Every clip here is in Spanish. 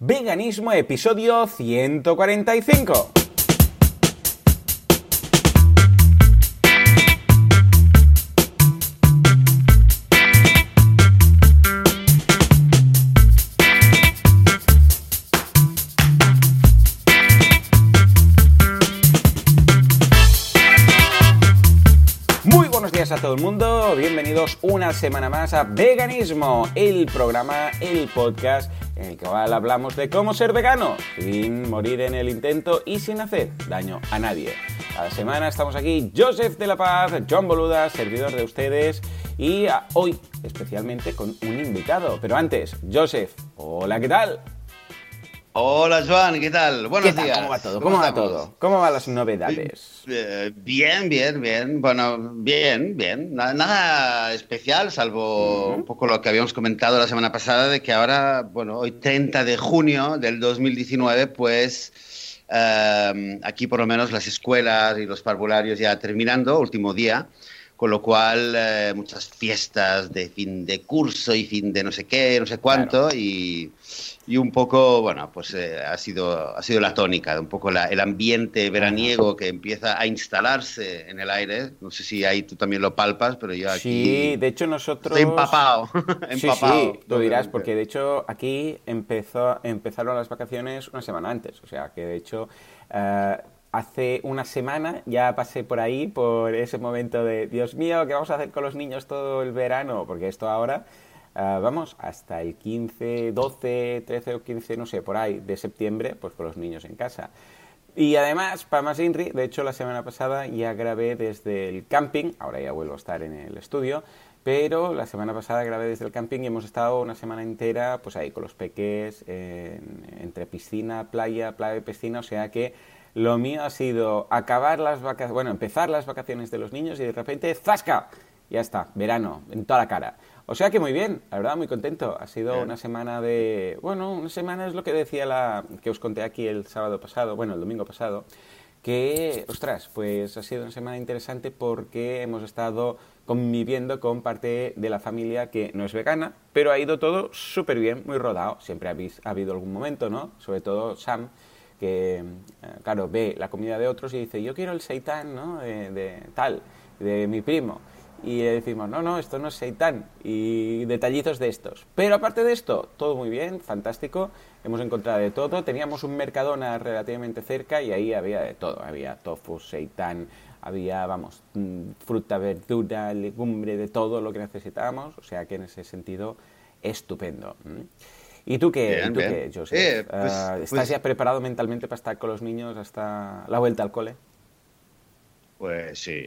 Veganismo, episodio 145. Muy buenos días a todo el mundo, bienvenidos una semana más a Veganismo, el programa, el podcast en el que hablamos de cómo ser vegano sin morir en el intento y sin hacer daño a nadie. Cada semana estamos aquí, Joseph de la Paz, John Boluda, servidor de ustedes, y hoy especialmente con un invitado. Pero antes, Joseph, hola, ¿qué tal? Hola Joan, ¿qué tal? Buenos días. ¿Cómo va todo? ¿Cómo, va todo? ¿Cómo van las novedades? Eh, bien, bien, bien. Bueno, bien, bien. Nada, especial, salvo un poco lo que habíamos comentado la semana pasada, de que ahora, bueno, hoy 30 de junio del 2019, pues eh, aquí por lo menos las escuelas y los parvularios ya terminando, último día con lo cual eh, muchas fiestas de fin de curso y fin de no sé qué, no sé cuánto, y, y, un poco, bueno, pues eh, ha, sido, ha sido la tónica, un poco la, el ambiente veraniego que empieza a instalarse en el aire. No sé si ahí tú también lo palpas, pero yo aquí... Sí, de hecho nosotros... Estoy empapado. empapado sí, sí, lo dirás, porque de hecho aquí empezó, empezaron las vacaciones una semana antes, o sea que de hecho... Uh, hace una semana ya pasé por ahí, por ese momento de, Dios mío, ¿qué vamos a hacer con los niños todo el verano? Porque esto ahora, uh, vamos, hasta el 15, 12, 13 o 15, no sé, por ahí, de septiembre, pues con los niños en casa. Y además, para más Inri, de hecho la semana pasada ya grabé desde el camping, ahora ya vuelvo a estar en el estudio, pero la semana pasada grabé desde el camping y hemos estado una semana entera pues ahí con los peques, en, entre piscina, playa, playa y piscina, o sea que lo mío ha sido acabar las vacaciones, bueno, empezar las vacaciones de los niños y de repente ¡zasca! Ya está, verano, en toda la cara. O sea que muy bien, la verdad, muy contento. Ha sido una semana de... Bueno, una semana es lo que decía la... que os conté aquí el sábado pasado, bueno, el domingo pasado, que, ostras, pues ha sido una semana interesante porque hemos estado conviviendo con parte de la familia que no es vegana, pero ha ido todo súper bien, muy rodado. Siempre ha habido algún momento, ¿no? Sobre todo Sam, que, eh, claro, ve la comida de otros y dice, yo quiero el seitán, ¿no? De, tal, de mi primo. Y le decimos, no, no, esto no es seitán. Y detallitos de estos. Pero aparte de esto, todo muy bien, fantástico. Hemos encontrado de todo. Teníamos un Mercadona relativamente cerca y ahí había de todo. Había tofu, seitán, había, vamos, mm, fruta, verdura, legumbre, de todo lo que necesitábamos. O sea que en ese sentido, estupendo. ¿Y tú qué, ¿y tú qué Joseph? Eh, pues, uh, ¿Estás pues, ya preparado mentalmente para estar con los niños hasta la vuelta al cole? Pues sí.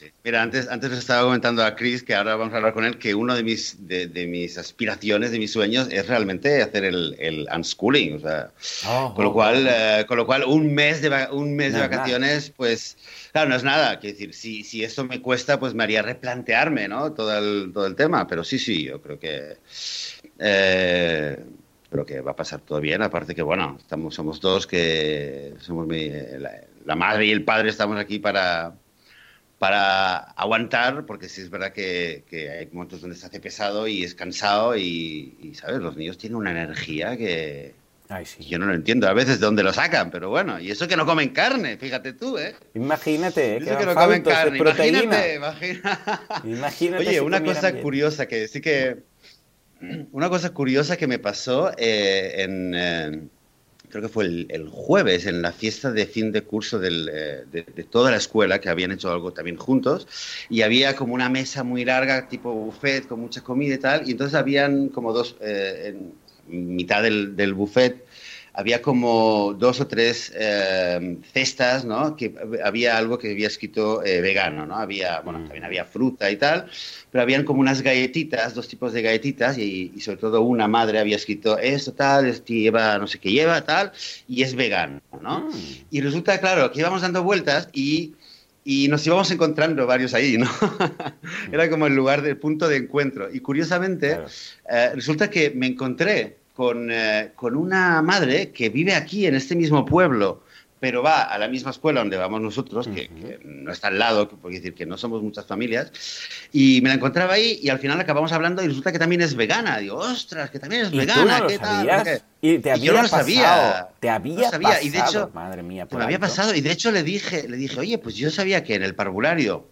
Que. Mira, antes, antes les estaba comentando a Chris que ahora vamos a hablar con él que una de mis, de, de mis aspiraciones, de mis sueños, es realmente hacer el, el unschooling. O sea, oh, con, lo oh, cual, oh. Uh, con lo cual, un mes de, un mes no de vacaciones, nada. pues, claro, no es nada. Quiero decir, si, si eso me cuesta, pues me haría replantearme ¿no? todo, el, todo el tema. Pero sí, sí, yo creo que eh, pero que va a pasar todo bien. Aparte que, bueno, estamos, somos dos que somos mi, la, la, madre y el padre estamos aquí para, para aguantar, porque sí es verdad que, que, hay momentos donde se hace pesado y es cansado y, y ¿sabes? Los niños tienen una energía que... Ay, sí. Yo no lo entiendo a veces de dónde lo sacan, pero bueno, y eso que no comen carne, fíjate tú, ¿eh? Imagínate, eso que, no comen carne, imagínate, imagina... imagínate. Oye, si una cosa bien. curiosa que sí que una cosa curiosa que me pasó eh, en, eh, creo que fue el, el, jueves, en la fiesta de fin de curso del, eh, de, de, toda la escuela, que habían hecho algo también juntos, y había como una mesa muy larga, tipo buffet, con mucha comida y tal, y entonces habían como dos, eh, en mitad del, del buffet, había como dos o tres eh, cestas, ¿no? Que había algo que había escrito eh, vegano, ¿no? Había, bueno, también había fruta y tal, pero habían como unas galletitas, dos tipos de galletitas, y, y sobre todo una madre había escrito esto, tal, esto lleva, no sé qué lleva, tal, y es vegano, ¿no? Mm. Y resulta, claro, que íbamos dando vueltas y y nos íbamos encontrando varios ahí, ¿no? Era como el lugar del punto de encuentro. Y curiosamente, claro. eh, resulta que me encontré con, eh, con, una madre que vive aquí en este mismo pueblo, pero va a la misma escuela donde vamos nosotros, que, no está al lado, que puedo decir que no somos muchas familias, y me la encontraba ahí y al final acabamos hablando y resulta que también es vegana. Digo, ostras, que también es vegana, ¿qué tal? Y te había yo no lo sabía. Te había pasado. Y de hecho, madre mía, me había pasado. Y de hecho le dije, le dije, oye, pues yo sabía que en el parvulario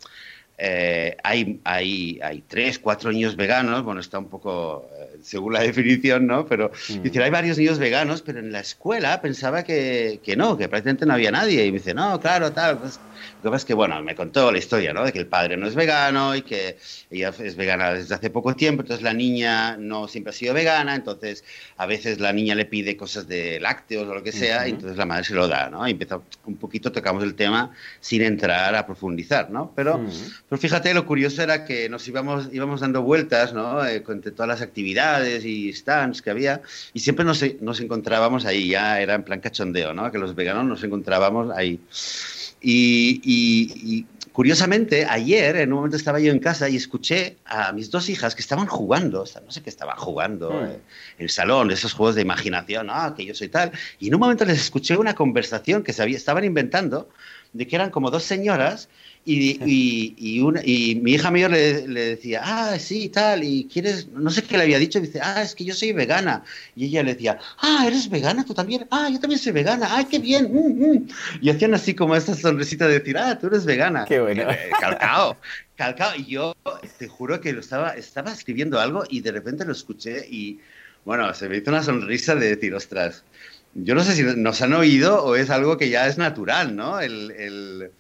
eh, hay, hay, hay tres, cuatro niños veganos, bueno, está un poco eh, según la definición, ¿no? Pero mm. dice, hay varios niños veganos, pero en la escuela pensaba que, que, no, que prácticamente no había nadie. Y me dice, no, claro, tal. Pues, lo que pasa es que, bueno, me contó la historia, ¿no? De que el padre no es vegano y que ella es vegana desde hace poco tiempo, entonces la niña no siempre ha sido vegana, entonces a veces la niña le pide cosas de lácteos o lo que sea, y entonces la madre se lo da, ¿no? Y empezó un poquito, tocamos el tema sin entrar a profundizar, ¿no? Pero, pero fíjate, lo curioso era que nos íbamos, íbamos dando vueltas, ¿no? Eh, entre todas las actividades y stands que había, y siempre nos, nos encontrábamos ahí, ya era en plan cachondeo, ¿no? Que los veganos nos encontrábamos ahí. Y, curiosamente, ayer en un momento estaba yo en casa y escuché a mis dos hijas que estaban jugando, no sé qué estaban jugando, hmm. en el salón, esos juegos de imaginación, ah, que yo soy tal. Y en un momento les escuché una conversación que se estaban inventando de que eran como dos señoras y, y, una, y mi hija mayor le, le, decía, ah, sí, tal, y quieres, no sé qué le había dicho, dice, ah, es que yo soy vegana. Y ella le decía, ah, ¿eres vegana tú también? Ah, yo también soy vegana, ay, qué bien. Mm, mm". Y hacían así como esta sonrisita de decir, ah, tú eres vegana. Qué bueno. Eh, calcao, calcao. Y yo te juro que lo estaba, estaba escribiendo algo y de repente lo escuché y, bueno, se me hizo una sonrisa de decir, ostras, yo no sé si nos han oído o es algo que ya es natural, ¿no? el, el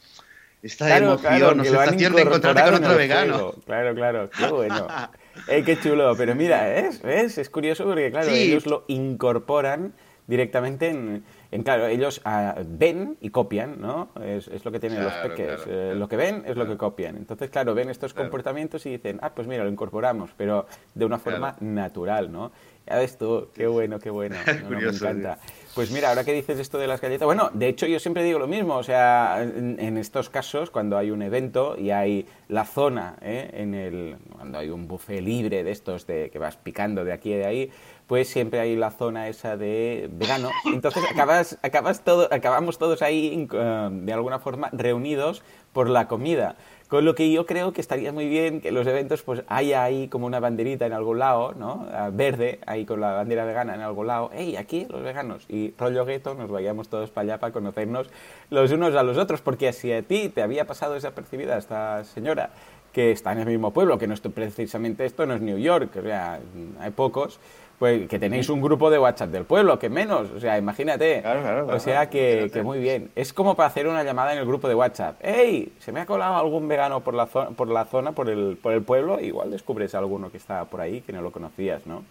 esta emoción sensación de encontrarte con otro vegano. Claro, claro, qué bueno. qué chulo. Pero mira, ¿es? ¿ves? Es curioso porque, claro, ellos lo incorporan directamente en, en claro, ellos ah, ven y copian, ¿no? Es, es lo que tienen los peques. Eh, lo que ven es lo que copian. Entonces, claro, ven estos comportamientos y dicen, ah, pues mira, lo incorporamos, pero de una forma natural, ¿no? Ya esto, qué bueno, qué bueno. me encanta. Pues mira, ahora que dices esto de las galletas, bueno, de hecho yo siempre digo lo mismo, o sea, en, estos casos, cuando hay un evento y hay la zona, ¿eh? en el, cuando hay un buffet libre de estos de que vas picando de aquí y de ahí, pues siempre hay la zona esa de vegano. Entonces acabas, acabas todo, acabamos todos ahí eh, de alguna forma reunidos por la comida. Con lo que yo creo que estaría muy bien que los eventos pues haya ahí como una banderita en algún lado, ¿no? Ah, verde, ahí con la bandera vegana en algún lado. ¡Ey, aquí los veganos! Y rollo gueto, nos vayamos todos para allá para conocernos los unos a los otros. Porque así a ti te había pasado esa percibida esta señora que está en el mismo pueblo, que no es precisamente esto no es New York, o sea, hay pocos, pues que tenéis un grupo de WhatsApp del pueblo, que menos, o sea, imagínate. o sea que, muy bien. Es como para hacer una llamada en el grupo de WhatsApp. ¡Ey! ¿Se me ha colado algún vegano por la, zona, por la zona, por el, por el pueblo? Igual descubres a alguno que está por ahí, que no lo conocías, ¿no?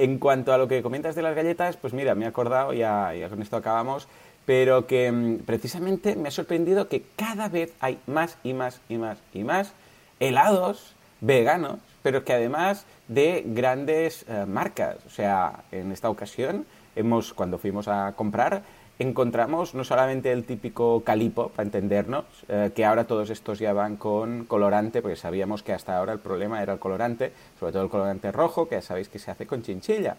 En cuanto a lo que comentas de las galletas, pues mira, me he acordado, ya, ya con esto acabamos, pero que mm, precisamente me ha sorprendido que cada vez hay más y más y más y más helados veganos pero que además de grandes eh, marcas. O sea, en esta ocasión, hemos, cuando fuimos a comprar, encontramos no solamente el típico calipo, para entendernos, eh, que ahora todos estos ya van con colorante, porque sabíamos que hasta ahora el problema era el colorante, sobre todo el colorante rojo, que ya sabéis que se hace con chinchilla.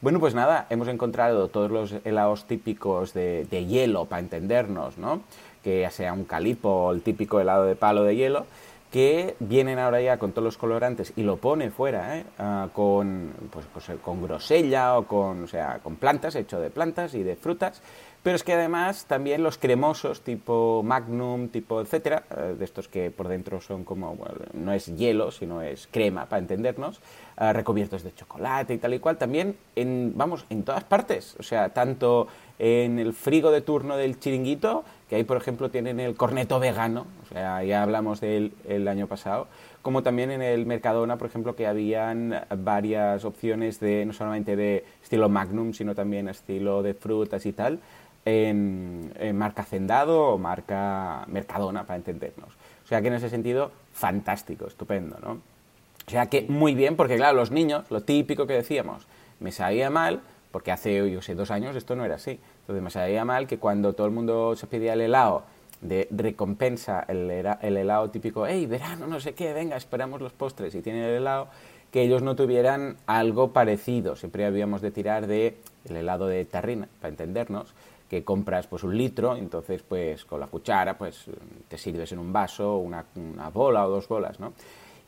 Bueno, pues nada, hemos encontrado todos los helados típicos de, de hielo, para entendernos, ¿no? Que ya sea un calipo o el típico helado de palo de hielo, que vienen ahora ya con todos los colorantes y lo pone fuera, ¿eh? Ah, con, pues, pues, con grosella o con, o sea, con plantas, hecho de plantas y de frutas, pero es que además también los cremosos tipo Magnum, tipo etcétera, eh, de estos que por dentro son como, no es hielo, sino es crema, para entendernos, ah, recubiertos de chocolate y tal y cual, también en, vamos, en todas partes, o sea, tanto en el frigo de turno del chiringuito, que ahí, por ejemplo, tienen el corneto vegano, o sea, ya hablamos del el año pasado, como también en el Mercadona, por ejemplo, que habían varias opciones de, no solamente de estilo Magnum, sino también estilo de frutas y tal, en, marca Hacendado o marca Mercadona, para entendernos. O sea que en ese sentido, fantástico, estupendo, ¿no? O sea que muy bien, porque claro, los niños, lo típico que decíamos, me sabía mal, porque hace, yo sé, dos años esto no era así. Entonces me sabía mal que cuando todo el mundo se pedía el helado de recompensa, el, el helado típico, hey, verano, no sé qué, venga, esperamos los postres y tienen el helado, que ellos no tuvieran algo parecido. Siempre habíamos de tirar de el helado de tarrina, para entendernos, que compras pues un litro, entonces pues con la cuchara pues te sirves en un vaso una, una bola o dos bolas, ¿no?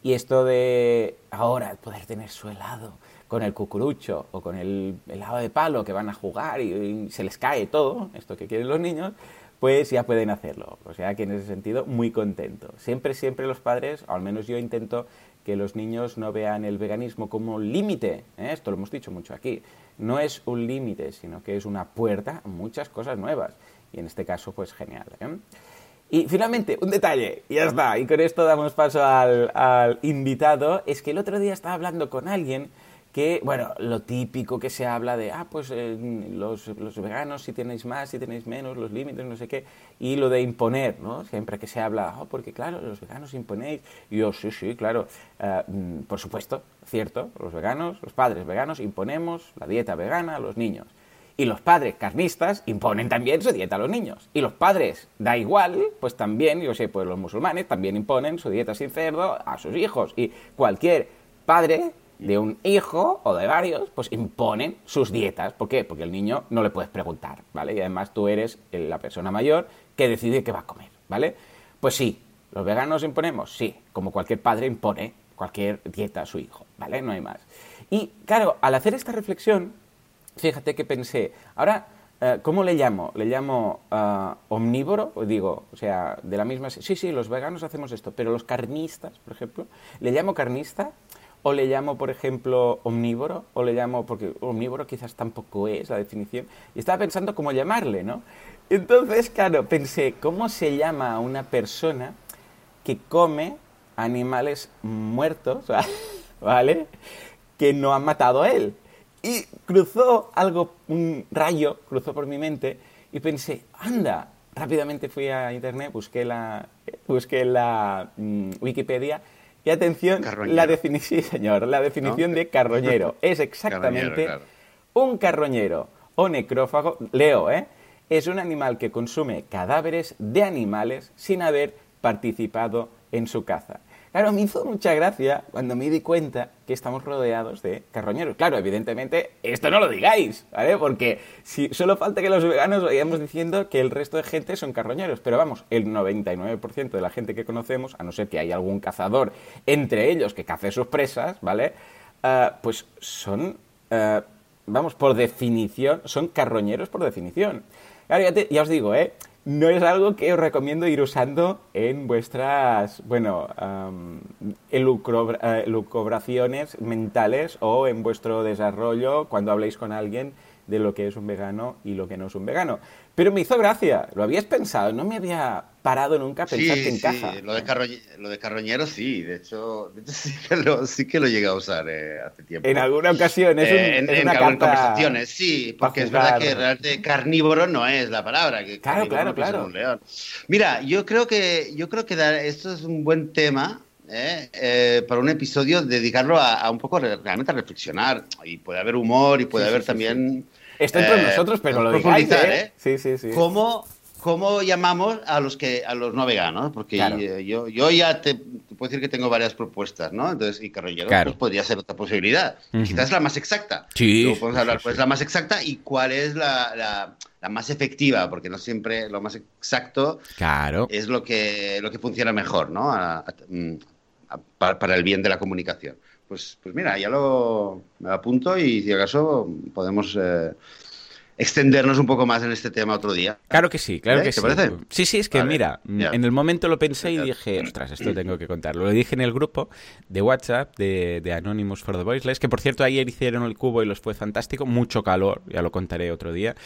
Y esto de ahora poder tener su helado con el cucurucho o con el helado de palo que van a jugar y, se les cae todo, esto que quieren los niños, pues ya pueden hacerlo. O sea que en ese sentido muy contento. Siempre, siempre los padres, o al menos yo intento que los niños no vean el veganismo como límite. ¿eh? Esto lo hemos dicho mucho aquí. No es un límite, sino que es una puerta a muchas cosas nuevas. Y en este caso, pues genial. ¿eh? Y finalmente, un detalle, y ya está, y con esto damos paso al, al invitado, es que el otro día estaba hablando con alguien que, bueno, lo típico que se habla de, ah, pues eh, los, los, veganos si tenéis más, si tenéis menos, los límites, no sé qué, y lo de imponer, ¿no? Siempre que se habla, oh, porque claro, los veganos imponéis, y yo, sí, sí, claro, mm, por supuesto, cierto, los veganos, los padres veganos imponemos la dieta vegana a los niños. Y los padres carnistas imponen también su dieta a los niños. Y los padres, da igual, pues también, yo sé, pues los musulmanes también imponen su dieta sin cerdo a sus hijos. Y cualquier padre de un hijo o de varios, pues imponen sus dietas. ¿Por qué? Porque el niño no le puedes preguntar, ¿vale? Y además tú eres la persona mayor que decide qué va a comer, ¿vale? Pues sí, ¿los veganos imponemos? Sí, como cualquier padre impone cualquier dieta a su hijo, ¿vale? No hay más. Y claro, al hacer esta reflexión, fíjate que pensé, ahora, eh, ¿cómo le llamo? ¿Le llamo uh, omnívoro? Digo, o sea, de la misma... Sí, sí, los veganos hacemos esto, pero los carnistas, por ejemplo, ¿le llamo carnista? o le llamo, por ejemplo, omnívoro, o le llamo, porque omnívoro quizás tampoco es la definición, y estaba pensando cómo llamarle, ¿no? Entonces, claro, pensé, ¿cómo se llama a una persona que come animales muertos, ¿vale? Que no han matado a él. Y cruzó algo, un rayo, cruzó por mi mente, y pensé, anda, rápidamente fui a internet, busqué la, busqué la mm, Wikipedia, y atención, la definición, señor, la definición de carroñero es exactamente un carroñero o necrófago, leo, ¿eh? Es un animal que consume cadáveres de animales sin haber participado en su caza. Claro, me hizo mucha gracia cuando me di cuenta que estamos rodeados de carroñeros. Claro, evidentemente, esto no lo digáis, ¿vale? Porque si solo falta que los veganos vayamos diciendo que el resto de gente son carroñeros. Pero vamos, el 99% de la gente que conocemos, a no ser que haya algún cazador entre ellos que cace sus presas, ¿vale? Ah, pues son, ah, vamos, por definición, son carroñeros por definición. Claro, ya, ya os digo, ¿eh? No es algo que os recomiendo ir usando en vuestras, bueno, um, elucubraciones mentales o en vuestro desarrollo cuando habléis con alguien de lo que es un vegano y lo que no es un vegano. Pero me hizo gracia, lo habías pensado, no me había parado nunca a pensar que encaja. Sí, lo de, lo de carroñero sí, de hecho, sí, que lo, sí que lo llegué a usar eh, hace tiempo. En alguna ocasión, es, eh, en, en, conversaciones, sí, porque es verdad que realmente carnívoro no es la palabra. Que claro, claro, claro. Mira, yo creo que, yo creo que esto es un buen tema ¿eh? Eh, para un episodio dedicarlo a, un poco realmente a reflexionar. Y puede haber humor y puede haber también... Está entre nosotros, pero lo digáis, ¿eh? Sí, sí, sí. ¿Cómo, ¿Cómo llamamos a los que a los no veganos? Porque yo, yo ya te, puedo decir que tengo varias propuestas, ¿no? Entonces, y carroñero pues podría ser otra posibilidad. Quizás la más exacta. Sí. Luego podemos hablar cuál es la más exacta y cuál es la, la, más efectiva, porque no siempre lo más exacto claro. es lo que, lo que funciona mejor, ¿no? Mm, para, el bien de la comunicación. Pues, pues mira, ya lo me apunto y si acaso podemos eh, extendernos un poco más en este tema otro día. Claro que sí, claro ¿Eh? que sí. Parece? Sí, sí, es que mira, en el momento lo pensé y dije, ostras, esto tengo que contarlo. Lo dije en el grupo de WhatsApp de, de Anonymous for the Voiceless, que por cierto ayer hicieron el cubo y los fue fantástico, mucho calor, ya lo contaré otro día,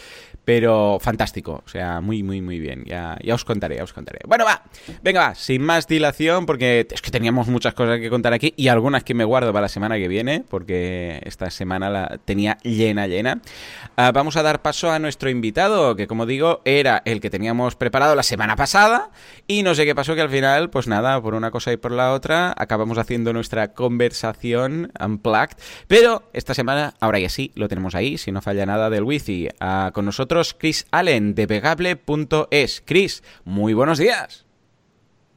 pero fantástico, o sea, muy, muy, muy bien. Ya, ya os contaré, ya os contaré. Bueno, va, venga, va, sin más dilación, porque es que teníamos muchas cosas que contar aquí y algunas que me guardo para la semana que viene, porque esta semana la tenía llena, llena. Uh, vamos a dar paso a nuestro invitado, que como digo, era el que teníamos preparado la semana pasada y no sé qué pasó que al final, pues nada, por una cosa y por la otra, acabamos haciendo nuestra conversación unplugged, pero esta semana, ahora ya sí, lo tenemos ahí, si no falla nada del wifi. Ah, con nosotros Chris Allen de pegable.es. Chris, muy buenos días.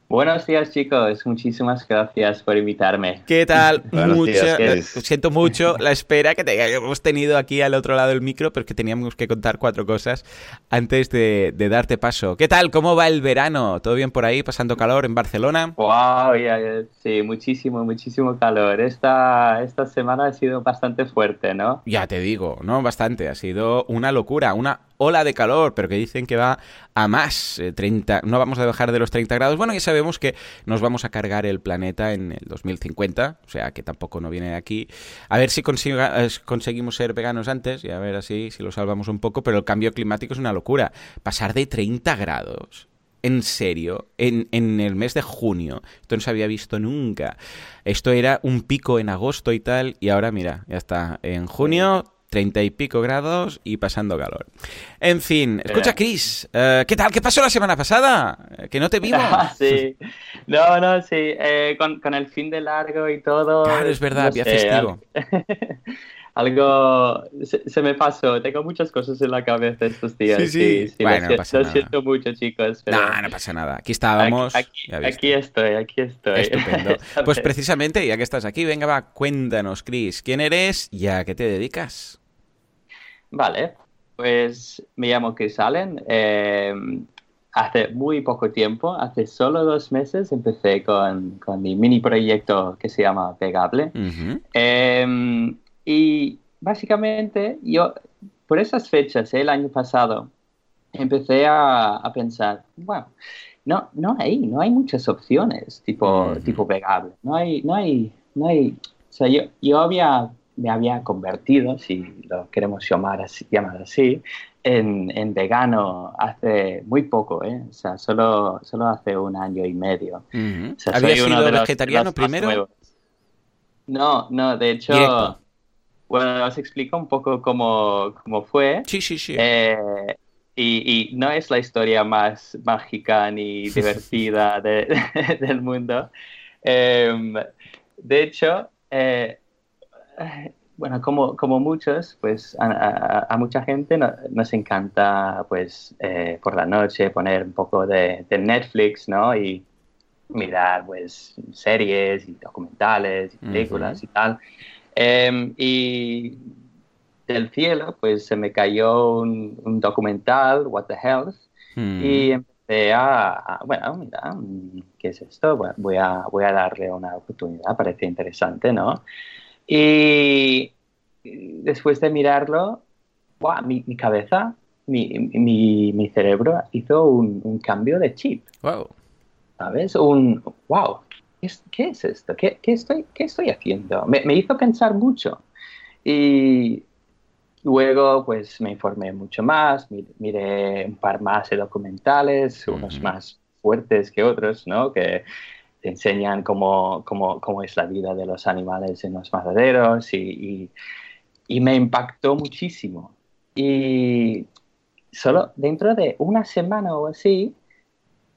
Buenos días, chicos. Muchísimas gracias por invitarme. ¿Qué tal? Mucho, eh, siento mucho la espera que hemos tenido aquí al otro lado del micro, pero es que teníamos que contar cuatro cosas antes de, darte paso. ¿Qué tal? ¿Cómo va el verano? ¿Todo bien por ahí? ¿Pasando calor en Barcelona? Wow, sí, muchísimo, muchísimo calor. Esta, esta semana ha sido bastante fuerte, ¿no? Ya te digo, ¿no? Bastante. Ha sido una locura, una ola de calor, pero que dicen que va a más, 30, eh, no vamos a bajar de los 30 grados. Bueno, ya sabemos que nos vamos a cargar el planeta en el 2050, o sea que tampoco no viene de aquí. A ver si eh, conseguimos ser veganos antes y a ver así si lo salvamos un poco, pero el cambio climático es una locura. Pasar de 30 grados en serio, en, en, el mes de junio. Esto no se había visto nunca. Esto era un pico en agosto y tal, y ahora mira, ya está. En junio treinta y pico grados y pasando calor. En fin, escucha, Chris, eh, ¿qué tal? ¿Qué pasó la semana pasada? Que no te vimos. sí, no, no, sí, eh, con, con, el fin de largo y todo. Claro, es verdad, había festivo. algo se, me pasó. Tengo muchas cosas en la cabeza estos días. Sí, sí. sí, bueno, no pasa nada. siento mucho, chicos. No, no pasa nada. Aquí estábamos. Aquí, aquí, estoy, aquí estoy. Estupendo. pues precisamente, ya que estás aquí, venga, va, cuéntanos, Chris, ¿quién eres y a qué te dedicas? Vale, pues me llamo Chris Allen. Em, hace muy poco tiempo, hace solo dos meses, empecé con, con mi mini proyecto que se llama Pegable. Y básicamente yo, por esas fechas, el año pasado, empecé a, pensar, bueno, no, no hay, no hay muchas opciones tipo, tipo vegable. No hay, no hay, no hay, o sea, yo, yo había, me había convertido, si lo queremos llamar así, llamar así en, en, vegano hace muy poco, ¿eh? O sea, solo, solo hace un año y medio. ¿Habías sido vegetariano primero? No, no, de hecho... Bueno, os explico un poco cómo, fue. Sí, sí, sí. Eh, y, no es la historia más mágica ni divertida del mundo. Em, de hecho, eh, bueno, como, como muchos, pues a, mucha gente nos encanta, pues, eh, por la noche poner un poco de, Netflix, ¿no? Y mirar, pues, series y documentales y películas y tal. Em, y del cielo, pues se me cayó un, documental, What the Health, hmm. y empecé a, bueno, mira, ¿qué es esto? voy, a, voy a darle una oportunidad, parece interesante, ¿no? Y después de mirarlo, wow, mi, mi cabeza, mi, mi, mi, cerebro hizo un, un, cambio de chip. Wow. ¿Sabes? Un, wow, ¿qué es esto? ¿Qué, estoy, qué estoy haciendo? Me, hizo pensar mucho. Y luego, pues me informé mucho más, miré un par más de documentales, unos más fuertes que otros, ¿no? Que te enseñan cómo, cómo, cómo, es la vida de los animales en los mataderos y, y me impactó muchísimo. Y solo dentro de una semana o así,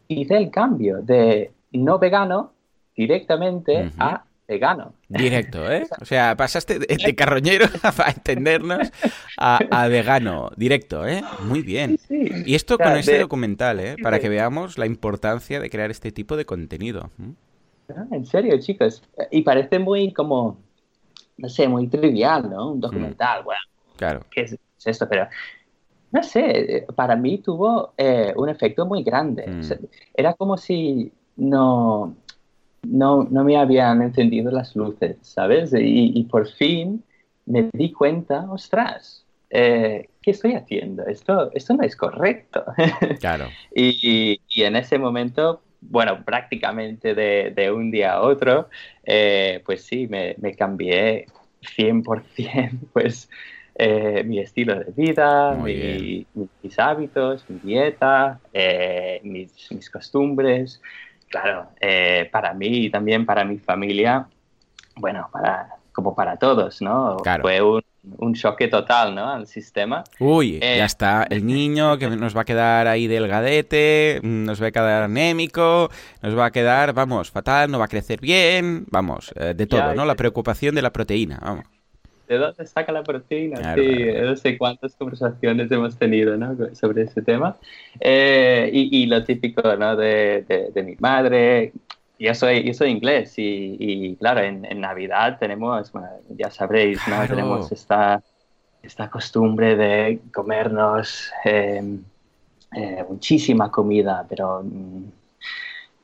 hice el cambio de no vegano directamente a vegano. Directo, ¿eh? O sea, pasaste de, carroñero, a entendernos, a, vegano, directo, ¿eh? Muy bien. Y esto con este documental, ¿eh? Para que veamos la importancia de crear este tipo de contenido. Ah, en serio, chicos. Y parece muy como, no sé, muy trivial, ¿no? Un documental, bueno. Claro. ¿Qué es esto? Pero no sé, para mí tuvo eh, un efecto muy grande. Mm. era como si no, no, no me habían encendido las luces, ¿sabes? Y, por fin me di cuenta, ostras, eh, ¿qué estoy haciendo? Esto, esto no es correcto. Claro. y, y, en ese momento, bueno, prácticamente de, de un día a otro, eh, pues sí, me, me cambié 100%, pues, eh, mi estilo de vida, mis hábitos, mi dieta, mis, mis costumbres claro, eh, para mí y también para mi familia, bueno, para, como para todos, ¿no? Fue un, un choque total, ¿no? Al sistema. Uy, ya eh, está el niño que nos va a quedar ahí delgadete, nos va a quedar anémico, nos va a quedar, vamos, fatal, no va a crecer bien, vamos, eh, de todo, ¿no? La preocupación de la proteína, vamos. ¿De dónde saca la proteína? sí, no sé cuántas conversaciones hemos tenido ¿no? sobre ese tema. Eh, y, lo típico ¿no? de, de, mi madre. Yo soy, yo soy inglés y, y claro, en, en, Navidad tenemos, ya sabréis, ¿no? tenemos esta, esta costumbre de comernos eh, eh, muchísima comida, pero mm,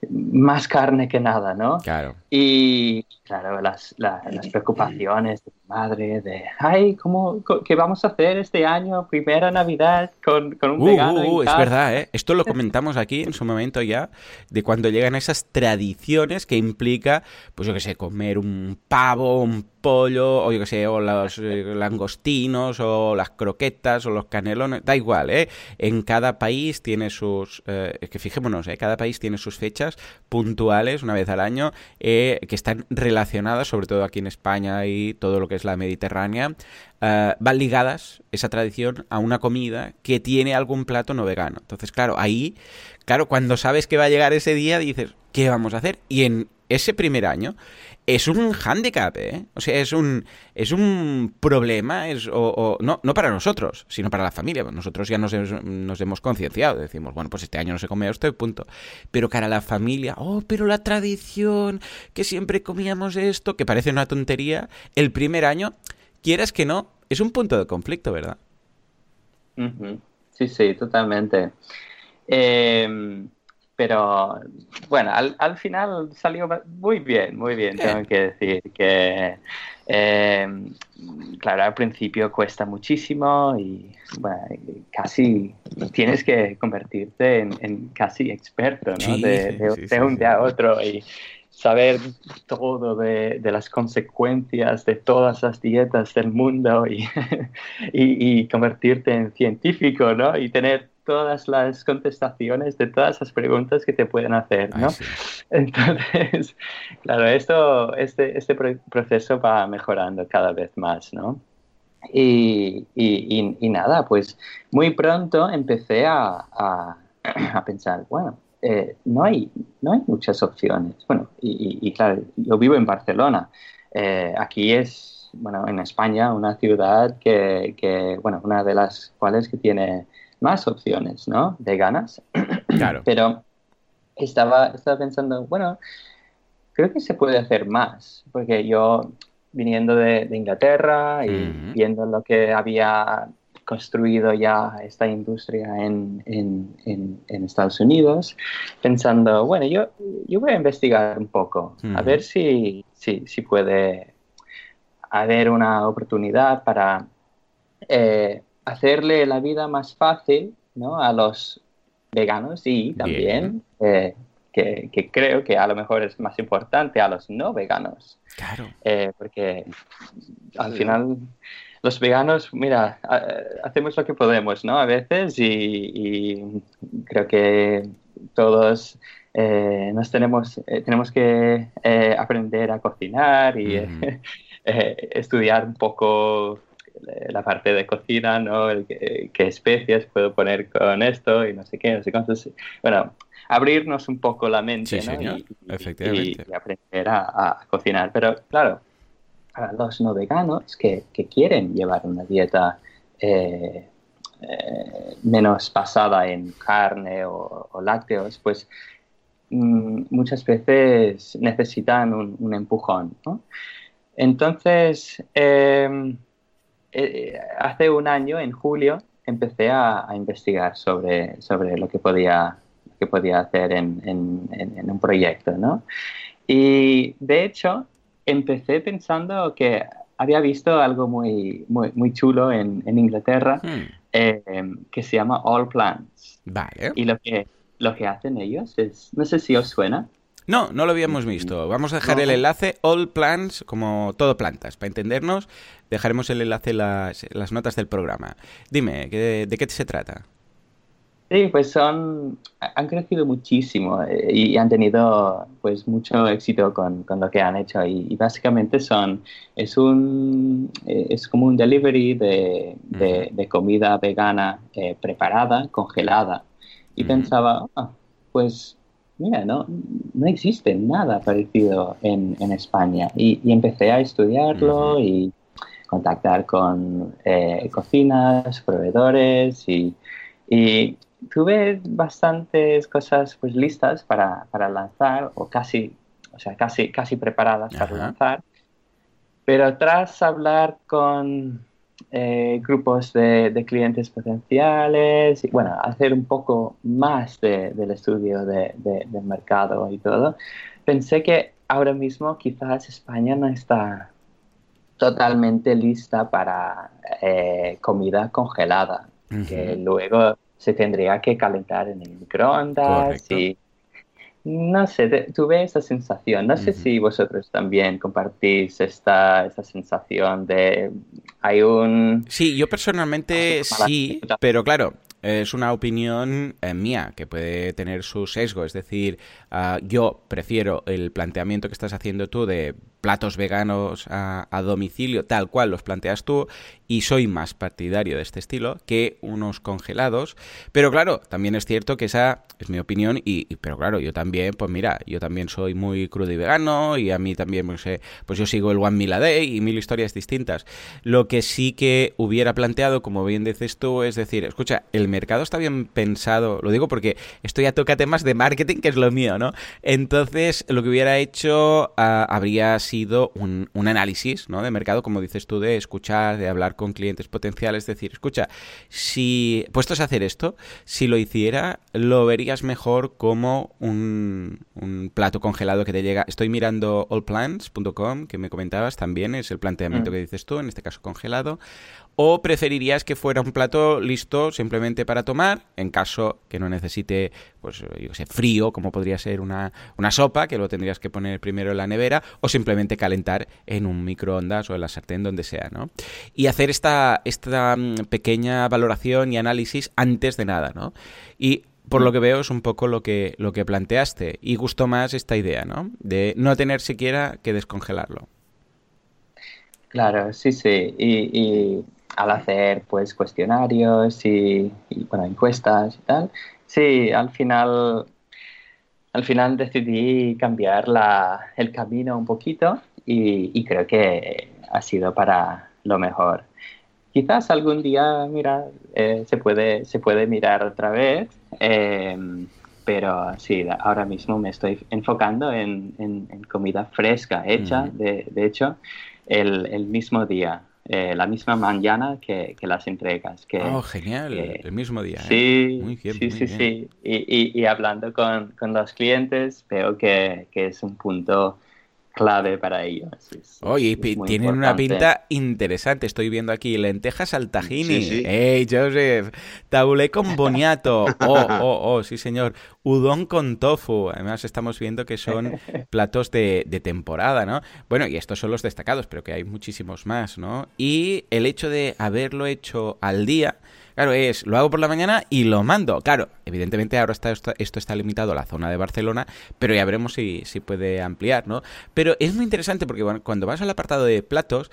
más carne que nada, ¿no? Claro. Y claro, las, las preocupaciones de madre, de, ay, ¿cómo, ¿qué vamos a hacer este año? Primera Navidad con, con un uh, vegano. Uh, es verdad, ¿eh? Esto lo comentamos aquí en su momento ya, de cuando llegan esas tradiciones que implica, pues yo qué sé, comer un pavo, un pollo, o yo que sé, o los eh, langostinos, o las croquetas, o los canelones, da igual, ¿eh? En cada país tiene sus, eh, que fijémonos, ¿eh? Cada país tiene sus fechas puntuales, una vez al año, eh, que están relacionadas, sobre todo aquí en España y todo lo que es la Mediterránea, van ligadas, esa tradición, a una comida que tiene algún plato no vegano. Entonces, claro, ahí, claro, cuando sabes que va a llegar ese día, dices, ¿qué vamos a hacer? Y en ese primer año es un hándicap, ¿eh? O sea, es un, es un problema, es, o, no, no para nosotros, sino para la familia. Nosotros ya nos, hemos concienciado, decimos, bueno, pues este año no se come esto y punto. Pero cara a la familia, oh, pero la tradición, que siempre comíamos esto, que parece una tontería, el primer año, quieras que no, es un punto de conflicto, ¿verdad? Sí, sí, totalmente. Eh, pero bueno, al, al, final salió muy bien, muy bien, tengo que decir que, eh, claro, al principio cuesta muchísimo y bueno, casi tienes que convertirte en, casi experto, ¿no? de, un día a otro y saber todo de, de, las consecuencias de todas las dietas del mundo y, y, y convertirte en científico, ¿no? Y tener todas las contestaciones de todas las preguntas que te pueden hacer, ¿no? Entonces, claro, esto, este, este proceso va mejorando cada vez más, ¿no? Y, y, nada, pues muy pronto empecé a, a, pensar, bueno, eh, no, hay, no hay muchas opciones. Bueno, y, claro, yo vivo en Barcelona. Eh, aquí es, bueno, en España, una ciudad que, que, bueno, una de las cuales que tiene más opciones, ¿no? Veganas. Claro. Pero estaba, estaba pensando, bueno, creo que se puede hacer más, porque yo viniendo de, Inglaterra y viendo lo que había construido ya esta industria en, en, Estados Unidos, pensando, bueno, yo, yo voy a investigar un poco, a ver si, si, si, puede haber una oportunidad para eh, hacerle la vida más fácil ¿no? a los veganos y también eh, que, creo que a lo mejor es más importante a los no veganos. Claro. Eh, porque al final los veganos, mira, hacemos lo que podemos, ¿no? A veces y, creo que todos eh, nos tenemos, tenemos que aprender a cocinar y estudiar un poco la parte de cocina, ¿no? El, qué especias puedo poner con esto y no sé qué, no sé cuántos. Bueno, abrirnos un poco la mente, ¿no? y, Efectivamente. Y, aprender a, cocinar. Pero claro, para los no veganos que, quieren llevar una dieta eh, eh, menos basada en carne o, lácteos, pues mm, muchas veces necesitan un, empujón, ¿no? Entonces, eh, eh, hace un año, en julio, empecé a, investigar sobre, sobre lo que podía, que podía hacer en, en, un proyecto, ¿no? Y de hecho, empecé pensando que había visto algo muy, muy, muy chulo en, Inglaterra hmm. eh, que se llama All Plants. Vale. Y lo que, lo que hacen ellos es, no sé si os suena, no, no lo habíamos visto. Vamos a dejar el enlace All Plants, como todo plantas. Para entendernos, dejaremos el enlace en las, notas del programa. Dime, ¿de, qué se trata? Sí, pues son, han crecido muchísimo eh, y han tenido pues mucho éxito con, lo que han hecho y, básicamente son, es un, eh, es como un delivery de, comida vegana eh, preparada, congelada y pensaba, ah, pues mira, no, no existe nada parecido en, España. Y, empecé a estudiarlo y contactar con eh, cocinas, proveedores y, y, tuve bastantes cosas pues listas para, para, lanzar o casi, o sea, casi, casi preparadas para lanzar. Pero tras hablar con eh, grupos de, clientes potenciales y bueno, hacer un poco más del estudio del mercado y todo, pensé que ahora mismo quizás España no está totalmente lista para eh, comida congelada, que luego se tendría que calentar en el microondas y no sé, tuve esa sensación. No sé si vosotros también compartís esta, esta sensación de hay un... Sí, yo personalmente sí, pero claro, es una opinión eh, mía que puede tener su sesgo. Es decir, ah, yo prefiero el planteamiento que estás haciendo tú de platos veganos a, domicilio, tal cual los planteas tú, y soy más partidario de este estilo que unos congelados. Pero claro, también es cierto que esa es mi opinión, y, pero claro, yo también, pues mira, yo también soy muy crudo y vegano, y a mí también, pues, eh, pues yo sigo el One Meal a Day y mil historias distintas. Lo que sí que hubiera planteado, como bien dices tú, es decir, escucha, el mercado está bien pensado, lo digo porque estoy a toca temas de marketing, que es lo mío, ¿no? Entonces, lo que hubiera hecho ah, habría sido un, análisis ¿no? de mercado, como dices tú, de escuchar, de hablar con clientes potenciales, es decir, escucha, si puestos a hacer esto, si lo hiciera, lo verías mejor como un, plato congelado que te llega. Estoy mirando allplans.com, que me comentabas también, es el planteamiento mm. que dices tú, en este caso congelado, ¿O preferirías que fuera un plato listo simplemente para tomar, en caso que no necesite, pues, yo sé, frío, como podría ser una, una sopa, que lo tendrías que poner primero en la nevera, o simplemente calentar en un microondas o en la sartén, donde sea, ¿no? Y hacer esta, esta mm, pequeña valoración y análisis antes de nada, ¿no? Y por lo que veo es un poco lo que, lo que planteaste. Y gustó más esta idea, ¿no? De no tener siquiera que descongelarlo. Claro, sí, sí. y al hacer pues cuestionarios y, bueno, encuestas y tal, sí, al final, al final decidí cambiar la, el camino un poquito y, creo que ha sido para lo mejor. Quizás algún día, mira, eh, se, puede, se puede mirar otra vez, em, pero sí, ahora mismo me estoy enfocando en, comida fresca, hecha, de, de, hecho, el, el mismo día. Eh, la misma mañana que, las entregas. Que, oh, genial, el mismo día. ¿eh? Sí, muy bien, sí, sí, sí. Y, y, hablando con, con, los clientes, veo que, que es un punto clave para ellos. Oye, tienen una pinta interesante. Estoy viendo aquí lentejas al tahini. Sí, ¡Ey, Joseph! Tabulé con boniato. ¡Oh, oh, oh! Sí, señor. Udon con tofu. Además, estamos viendo que son platos de, de temporada, ¿no? Bueno, y estos son los destacados, pero que hay muchísimos más, ¿no? Y el hecho de haberlo hecho al día Claro, es, lo hago por la mañana y lo mando. Claro, evidentemente ahora está, esto, está limitado a la zona de Barcelona, pero ya veremos si, si puede ampliar, ¿no? Pero es muy interesante porque cuando vas al apartado de platos,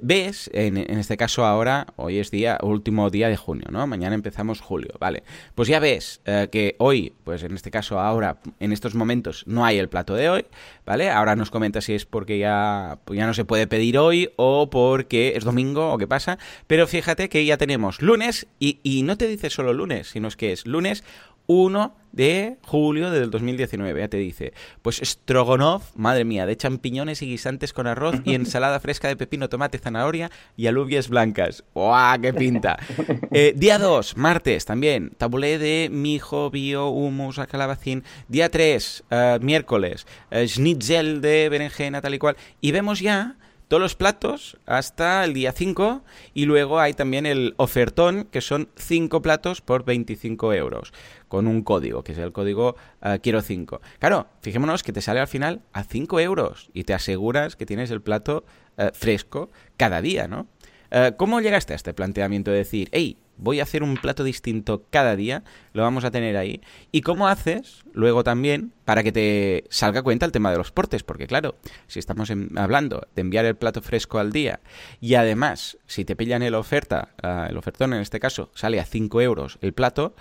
ves, en, este caso ahora, hoy es día, último día de junio, ¿no? Mañana empezamos julio, ¿vale? Pues ya ves eh, que hoy, pues en este caso ahora, en estos momentos, no hay el plato de hoy, ¿vale? Ahora nos comenta si es porque ya, ya no se puede pedir hoy o porque es domingo o qué pasa, pero fíjate que ya tenemos lunes y, y no te dice solo lunes, sino es que es lunes 1 de julio del 2019. Ya te dice, pues Strogonov, madre mía, de champiñones y guisantes con arroz y ensalada fresca de pepino, tomate, zanahoria y alubias blancas. ¡Guau, qué pinta! Eh, día 2, martes también, tabulé de mijo, bio, humus, calabacín. Día 3, eh, miércoles, eh, schnitzel de berenjena, tal y cual. Y vemos ya todos los platos hasta el día 5 y luego hay también el ofertón que son 5 platos por 25 euros con un código que es el código eh, quiero 5 claro fijémonos que te sale al final a 5 euros y te aseguras que tienes el plato eh, fresco cada día ¿no? Eh, ¿cómo llegaste a este planteamiento de decir hey voy a hacer un plato distinto cada día, lo vamos a tener ahí. ¿Y cómo haces luego también para que te salga cuenta el tema de los portes? Porque claro, si estamos hablando de enviar el plato fresco al día y además si te pillan el oferta, ah, el ofertón en este caso, sale a 5 euros el plato,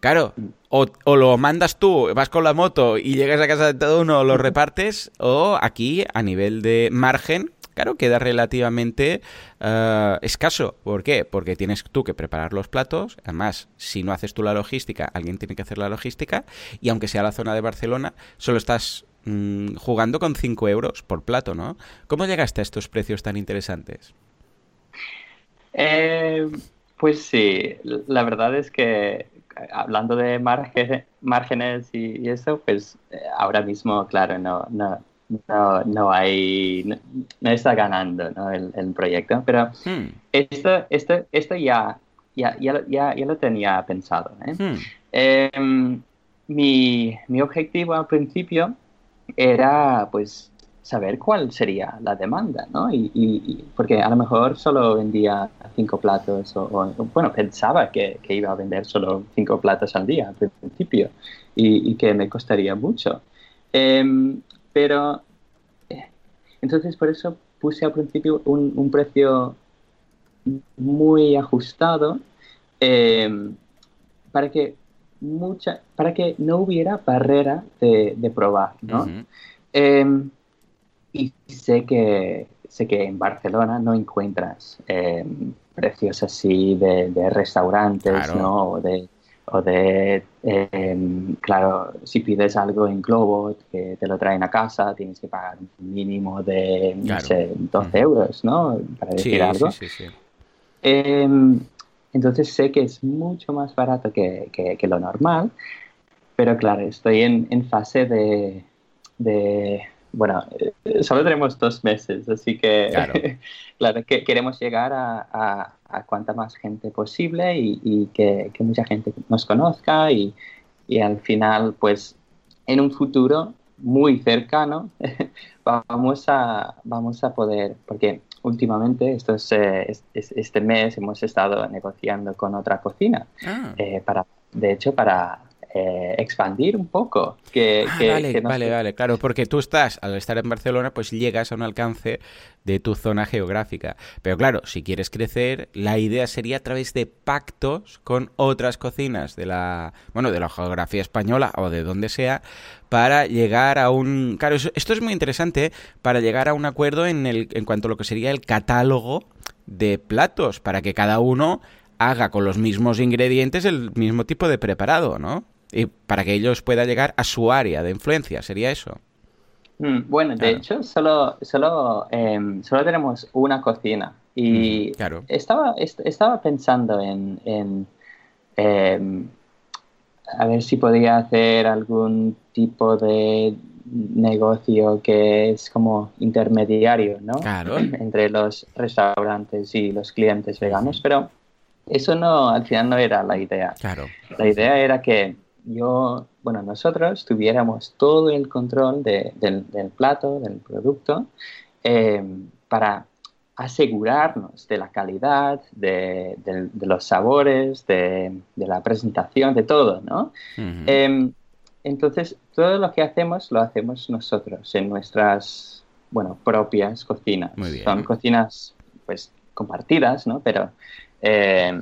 Claro, o, o, lo mandas tú, vas con la moto y llegas a casa de todo uno, lo repartes, o aquí a nivel de margen claro, queda relativamente eh, escaso. ¿Por qué? Porque tienes tú que preparar los platos. Además, si no haces tú la logística, alguien tiene que hacer la logística. Y aunque sea la zona de Barcelona, solo estás mm, jugando con 5 euros por plato, ¿no? ¿Cómo llegaste a estos precios tan interesantes? Eh, pues sí, la verdad es que hablando de márgenes y, eso, pues eh, ahora mismo, claro, no, no, hay, no, está ganando el, proyecto, pero hmm. esto, esto, esto ya, ya, ya, ya, lo tenía pensado. ¿eh? Hmm. Em, mi, mi objetivo al principio era pues saber cuál sería la demanda, ¿no? Y, porque a lo mejor solo vendía cinco platos o, bueno, pensaba que, iba a vender solo cinco platos al día al principio y, que me costaría mucho. Em, pero eh, entonces por eso puse al principio un, precio muy ajustado em, para que mucha, para que no hubiera barrera de, probar, ¿no? Y sé que, sé que en Barcelona no encuentras eh, precios así de, restaurantes, ¿no? O de, o de em, claro, si pides algo en Globo que te lo traen a casa, tienes que pagar un mínimo de, no sé, 12 euros, ¿no? Para decir algo. Sí, sí, em, entonces sé que es mucho más barato que, que, lo normal, pero claro, estoy en, en fase de, de bueno, eh, solo tenemos dos meses, así que claro, que queremos llegar a, a, cuanta más gente posible y, que, mucha gente nos conozca y, al final, pues, en un futuro muy cercano vamos a, vamos a poder, porque últimamente, esto eh, es, este mes hemos estado negociando con otra cocina, ah. eh, para, de hecho, para eh, expandir un poco. Que, ah, vale, vale, vale, claro, porque tú estás, al estar en Barcelona, pues llegas a un alcance de tu zona geográfica. Pero claro, si quieres crecer, la idea sería a través de pactos con otras cocinas de la, bueno, de la geografía española o de donde sea, para llegar a un... Claro, esto es muy interesante, ¿eh? para llegar a un acuerdo en, el, en cuanto a lo que sería el catálogo de platos, para que cada uno haga con los mismos ingredientes el mismo tipo de preparado, ¿no? Y para que ellos puedan llegar a su área de influencia, ¿sería eso? Mm, bueno, de hecho, solo, solo, em, solo tenemos una cocina y claro. estaba, estaba pensando en, en em, a ver si podía hacer algún tipo de negocio que es como intermediario, ¿no? Claro. Entre los restaurantes y los clientes veganos, pero eso no, al final no era la idea. Claro. La idea era que yo, bueno, nosotros tuviéramos todo el control del, plato, del producto, eh, para asegurarnos de la calidad, de, los sabores, de, la presentación, de todo, ¿no? Em, entonces, todo lo que hacemos lo hacemos nosotros en nuestras, bueno, propias cocinas. Son cocinas, pues, compartidas, ¿no? Pero eh,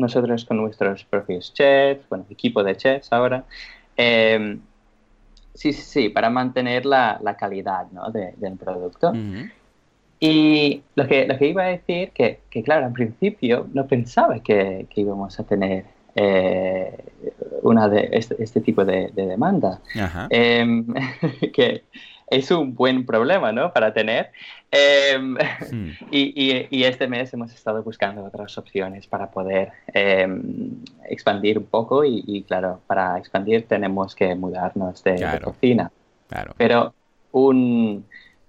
nosotros con nuestros propios chefs, bueno, equipo de chefs ahora. Eh, sí, sí, sí, para mantener la, calidad ¿no? del producto. Y lo que, lo que iba a decir, que, que claro, al principio no pensaba que, que íbamos a tener eh, una de este, este tipo de, demanda. Em, que es un buen problema, ¿no? Para tener. Em, hmm. y, este mes hemos estado buscando otras opciones para poder em, expandir un poco y, claro, para expandir tenemos que mudarnos de, cocina. Claro. Pero un,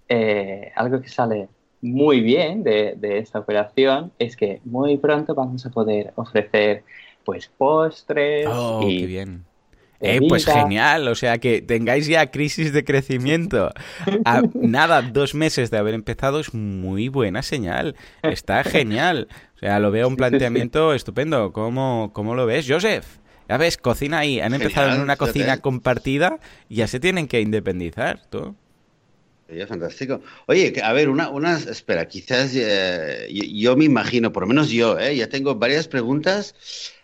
eh, algo que sale muy bien de, esta operación es que muy pronto vamos a poder ofrecer pues postres oh, y bien eh, pues genial, o sea que tengáis ya crisis de crecimiento. A nada, dos meses de haber empezado es muy buena señal. Está genial. O sea, lo veo un planteamiento estupendo. ¿Cómo, cómo lo ves, Joseph? Ya ves, cocina ahí. Han empezado en una cocina compartida y ya se tienen que independizar. ¿tú? Sería fantástico. Oye, a ver, una, una espera, quizás eh, yo, me imagino, por lo menos yo, eh, ya tengo varias preguntas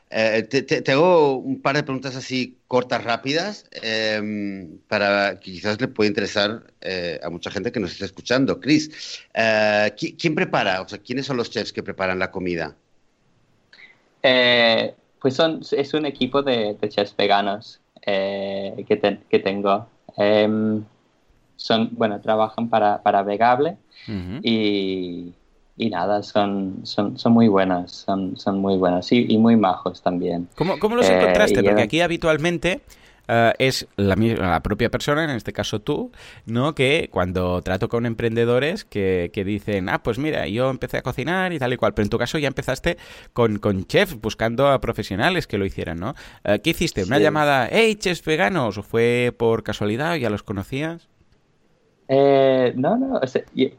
Eh, te, hago un par de preguntas así cortas, rápidas, em, para que quizás le pueda interesar eh, a mucha gente que nos esté escuchando. Chris, eh, ¿quién prepara? O sea, ¿quiénes son los chefs que preparan la comida? pues son, es un equipo de, chefs veganos que, que, tengo. Em, son, bueno, trabajan para, para Vegable y y nada, son, son, son muy buenas, son, son muy buenas y, y muy majos también. ¿Cómo, cómo los encontraste? Eh, Porque aquí habitualmente eh, es la, la, propia persona, en este caso tú, ¿no? Que cuando trato con emprendedores que, que, dicen, ah, pues mira, yo empecé a cocinar y tal y cual, pero en tu caso ya empezaste con, con chefs, buscando a profesionales que lo hicieran, ¿no? Eh, ¿Qué hiciste? ¿Una llamada, hey, chefs veganos? ¿O fue por casualidad? ¿Ya los conocías? Eh, no, no,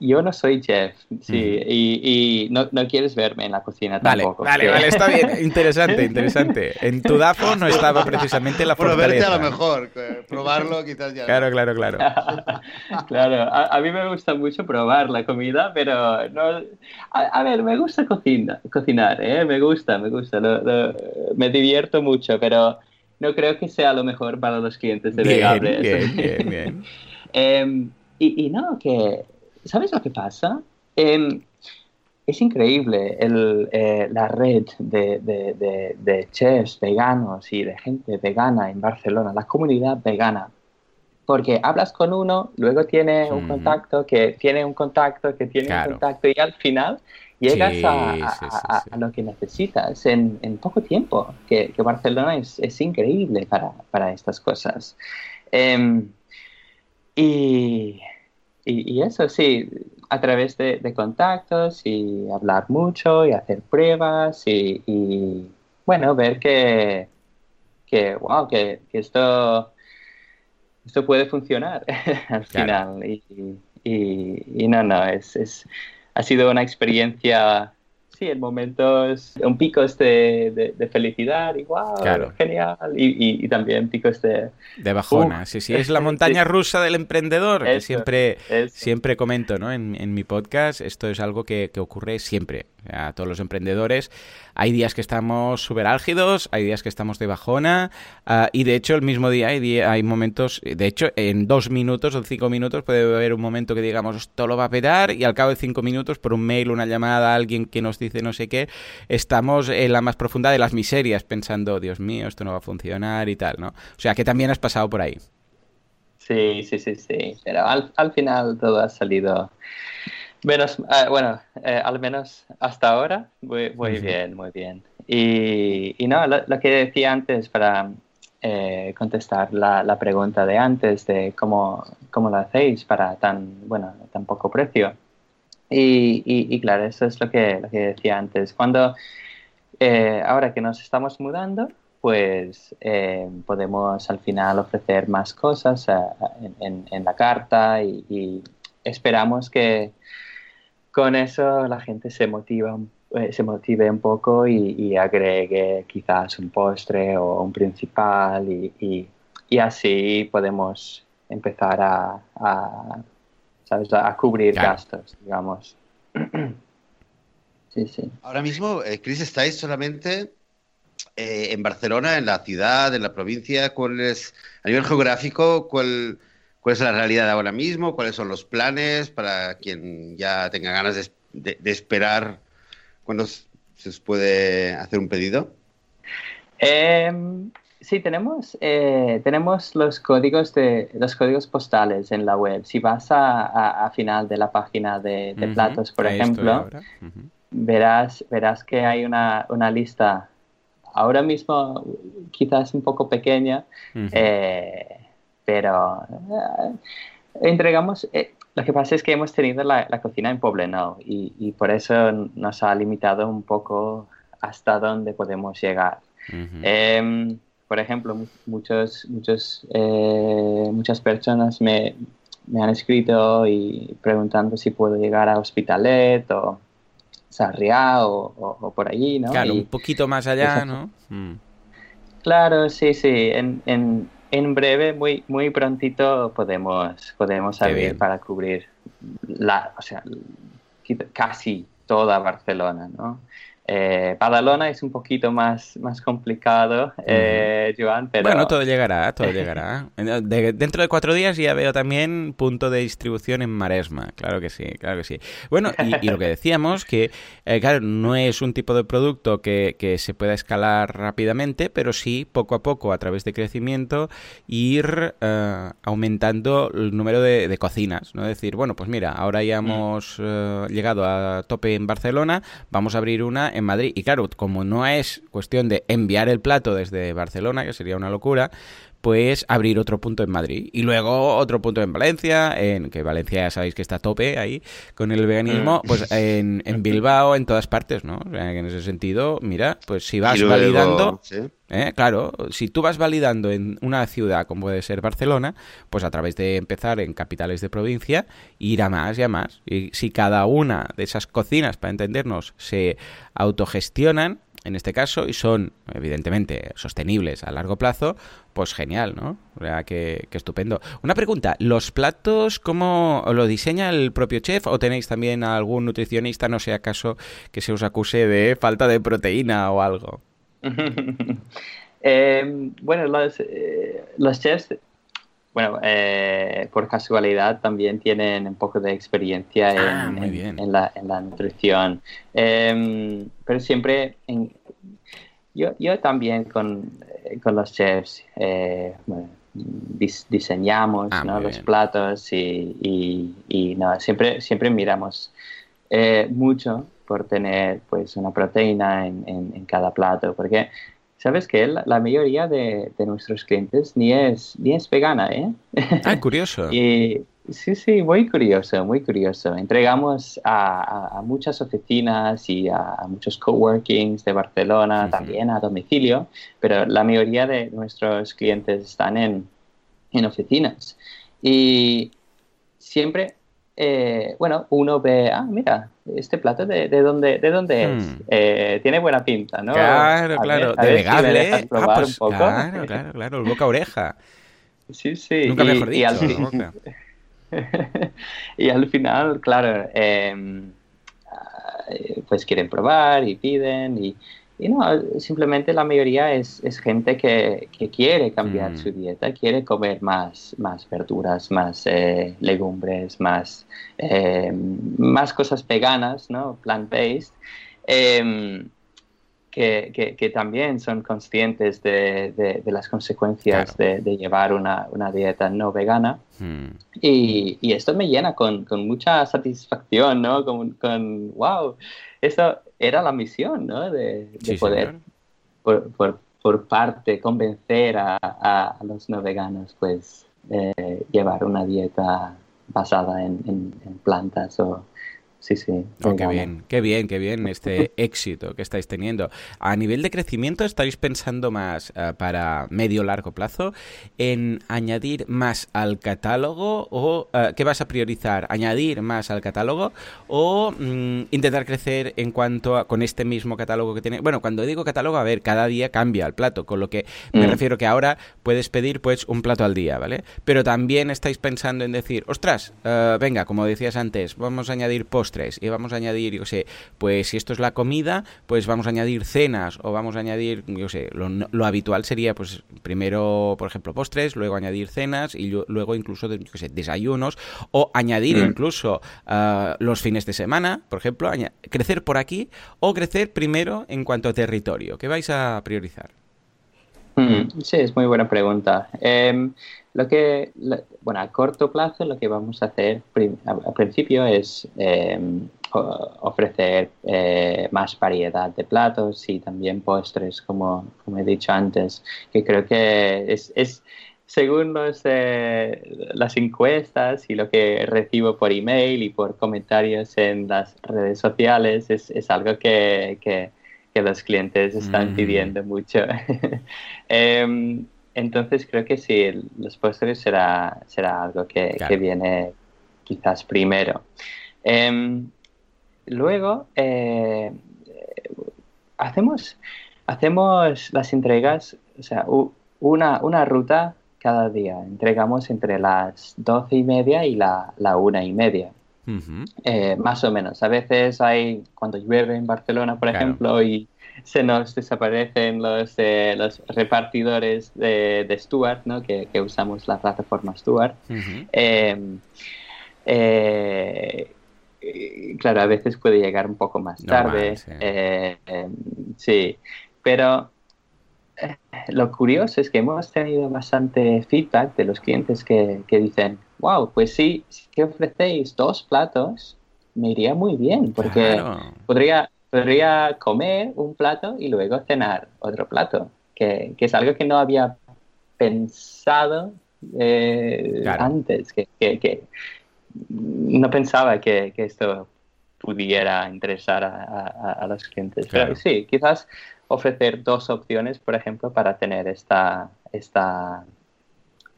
yo, no soy chef, sí, y, no, quieres verme en la cocina tampoco. Vale, vale, está bien, interesante, interesante. En tu DAFO no estaba precisamente la fortaleza. Bueno, verte a lo mejor, probarlo quizás ya. Claro, claro, claro. claro, a, mí me gusta mucho probar la comida, pero no... A, ver, me gusta cocina, cocinar, ¿eh? me gusta, me gusta, me divierto mucho, pero no creo que sea lo mejor para los clientes de bien, Bien, bien, bien. Em, y, no, que, ¿sabes lo que pasa? Es increíble el, eh, la red de, de, de, chefs veganos y de gente vegana en Barcelona, la comunidad vegana. Porque hablas con uno, luego tiene un contacto, que tiene un contacto, que tiene un contacto, y al final llegas a, a, lo que necesitas en, en poco tiempo. Que, que Barcelona es, es, increíble para, para estas cosas. Em, y, y, eso sí, a través de, contactos y hablar mucho y hacer pruebas y, bueno, ver que, que wow, que, esto, esto puede funcionar al final. Y, y, no, no, es, es, ha sido una experiencia sí, en momentos, un picos de, de, felicidad y wow, genial, y, y, también picos de... De bajona, sí, sí, es la montaña rusa del emprendedor, que siempre, siempre comento ¿no? en, en mi podcast, esto es algo que, que ocurre siempre, a todos los emprendedores. Hay días que estamos súper álgidos, hay días que estamos de bajona ah, y de hecho el mismo día hay, hay momentos, de hecho en dos minutos o cinco minutos puede haber un momento que digamos esto lo va a petar y al cabo de cinco minutos por un mail, una llamada, alguien que nos dice no sé qué, estamos en la más profunda de las miserias pensando Dios mío, esto no va a funcionar y tal, ¿no? O sea que también has pasado por ahí. Sí, sí, sí, sí, pero al, al final todo ha salido Menos, ah, bueno, eh, al menos hasta ahora, muy, muy bien, muy bien. Y, y no, lo, que decía antes para eh, contestar la, la, pregunta de antes de cómo, cómo, lo hacéis para tan, bueno, tan poco precio. Y, y, claro, eso es lo que, lo que decía antes. Cuando, eh, ahora que nos estamos mudando, pues podemos al final ofrecer más cosas en, en, en, la carta y esperamos que con eso la gente se motiva eh, se motive un poco y, agregue quizás un postre o un principal y, así podemos empezar a, a, cubrir gastos, digamos. sí, sí. Ahora mismo, eh, Chris, estáis solamente eh, en Barcelona, en la ciudad, en la provincia. ¿Cuál es, a nivel geográfico, cuál, cuál es la realidad ahora mismo, cuáles son los planes para quien ya tenga ganas de, esperar cuándo se puede hacer un pedido. Em, sí, tenemos, eh, tenemos los códigos de los códigos postales en la web. Si vas a, final de la página de, platos, por ejemplo, verás, verás que hay una, lista ahora mismo quizás un poco pequeña, pero eh, entregamos... Eh, lo que pasa es que hemos tenido la, cocina en Poblenou y, y, por eso nos ha limitado un poco hasta dónde podemos llegar. Em, por ejemplo, muchos, muchos, eh, muchas personas me, me, han escrito y preguntando si puedo llegar a Hospitalet o Sarriá o, o, por allí, ¿no? Claro, un poquito más allá, ¿no? Mm. Claro, sí, sí. En, en, en breve, muy, muy prontito podemos, podemos abrir para cubrir la, o sea, casi toda Barcelona, ¿no? Eh, Badalona es un poquito más, más complicado, eh, Joan, pero... Bueno, todo llegará, todo llegará. dentro de cuatro días ya veo también punto de distribución en Maresma, claro que sí, claro que sí. Bueno, y, lo que decíamos, que eh, claro, no es un tipo de producto que, que, se pueda escalar rápidamente, pero sí, poco a poco, a través de crecimiento, ir eh, aumentando el número de, cocinas, ¿no? decir, bueno, pues mira, ahora ya mm. hemos llegado a tope en Barcelona, vamos a abrir una en Madrid. Y claro, como no es cuestión de enviar el plato desde Barcelona, que sería una locura, pues abrir otro punto en Madrid y luego otro punto en Valencia, en que Valencia ya sabéis que está a tope ahí con el veganismo, mm. pues en, en, Bilbao, en todas partes, ¿no? en ese sentido, mira, pues si vas validando, ¿eh? claro, si tú vas validando en una ciudad como puede ser Barcelona, pues a través de empezar en capitales de provincia, ir a más y a más. Y si cada una de esas cocinas, para entendernos, se autogestionan, en este caso y son evidentemente sostenibles a largo plazo, pues genial, ¿no? O sea, que, estupendo. Una pregunta, ¿los platos cómo lo diseña el propio chef o tenéis también algún nutricionista, no sea acaso que se os acuse de falta de proteína o algo? Eh, bueno, los, eh, los chefs bueno, eh, por casualidad también tienen un poco de experiencia ah, en, la, nutrición. Em, pero siempre, yo, yo también con, eh, los chefs eh, diseñamos ah, los platos y, y, no, siempre, siempre miramos mucho por tener pues una proteína en, en cada plato, porque ¿Sabes que la mayoría de, nuestros clientes ni es, ni es vegana, ¿eh? Ah, curioso. y, sí, sí, muy curioso, muy curioso. Entregamos a, muchas oficinas y a, muchos coworkings de Barcelona, también a domicilio, pero la mayoría de nuestros clientes están en, en oficinas. Y siempre eh, bueno, uno ve, ah, mira, este plato de, de dónde, de dónde es. Hmm. Eh, tiene buena pinta, ¿no? Claro, claro, de vegable. ah, pues, Claro, claro, claro, boca oreja. Sí, sí. Nunca mejor dicho. Y al, final, claro, em, pues quieren probar y piden y, y no, simplemente la mayoría es, gente que, quiere cambiar mm. su dieta, quiere comer más, más verduras, más eh, legumbres, más, eh, más cosas veganas, ¿no? plant-based, que, también son conscientes de, las consecuencias de, llevar una, dieta no vegana. Mm. Y, esto me llena con, mucha satisfacción, ¿no? Con, con wow, eso era la misión, ¿no? De, poder, por, por, parte, convencer a, los no veganos, pues, eh, llevar una dieta basada en, en plantas o, Sí, sí. Oh, qué bien, qué bien, qué bien este éxito que estáis teniendo. A nivel de crecimiento, ¿estáis pensando más eh, para medio largo plazo en añadir más al catálogo o eh, qué vas a priorizar? ¿Añadir más al catálogo o mm, intentar crecer en cuanto a con este mismo catálogo que tiene? Bueno, cuando digo catálogo, a ver, cada día cambia el plato, con lo que me mm. refiero que ahora puedes pedir pues un plato al día, ¿vale? Pero también estáis pensando en decir, ostras, eh, venga, como decías antes, vamos a añadir post y vamos a añadir, yo sé, pues si esto es la comida, pues vamos a añadir cenas o vamos a añadir, yo sé, lo, habitual sería pues primero, por ejemplo, postres, luego añadir cenas y luego incluso, yo sé, desayunos o añadir mm. incluso ah, los fines de semana, por ejemplo, crecer por aquí o crecer primero en cuanto a territorio. ¿Qué vais a priorizar? Mm, sí, es muy buena pregunta. Em, lo que, bueno, a corto plazo lo que vamos a hacer al principio es em, ofrecer eh, más variedad de platos y también postres, como, he dicho antes, que creo que es, según los, las encuestas y lo que recibo por email y por comentarios en las redes sociales, es, algo que, los clientes están mm. pidiendo mucho. Em, entonces creo que sí, los postres será, será algo que, viene quizás primero. Em, luego, eh, hacemos, hacemos las entregas, o sea, una, una ruta cada día. Entregamos entre las doce y media y la, la una y media. Eh, más o menos. A veces hay, cuando llueve en Barcelona, por ejemplo, y se nos desaparecen los, eh, los repartidores de, de Stuart, ¿no? que, usamos la plataforma Stuart. Em, eh, claro, a veces puede llegar un poco más tarde. Em, sí. pero lo curioso es que hemos tenido bastante feedback de los clientes que, que dicen, wow, pues sí, si ofrecéis dos platos, me iría muy bien, porque podría, podría comer un plato y luego cenar otro plato, que, es algo que no había pensado eh, antes, que, no pensaba que, esto pudiera interesar a, los clientes. Pero sí, quizás ofrecer dos opciones, por ejemplo, para tener esta, esta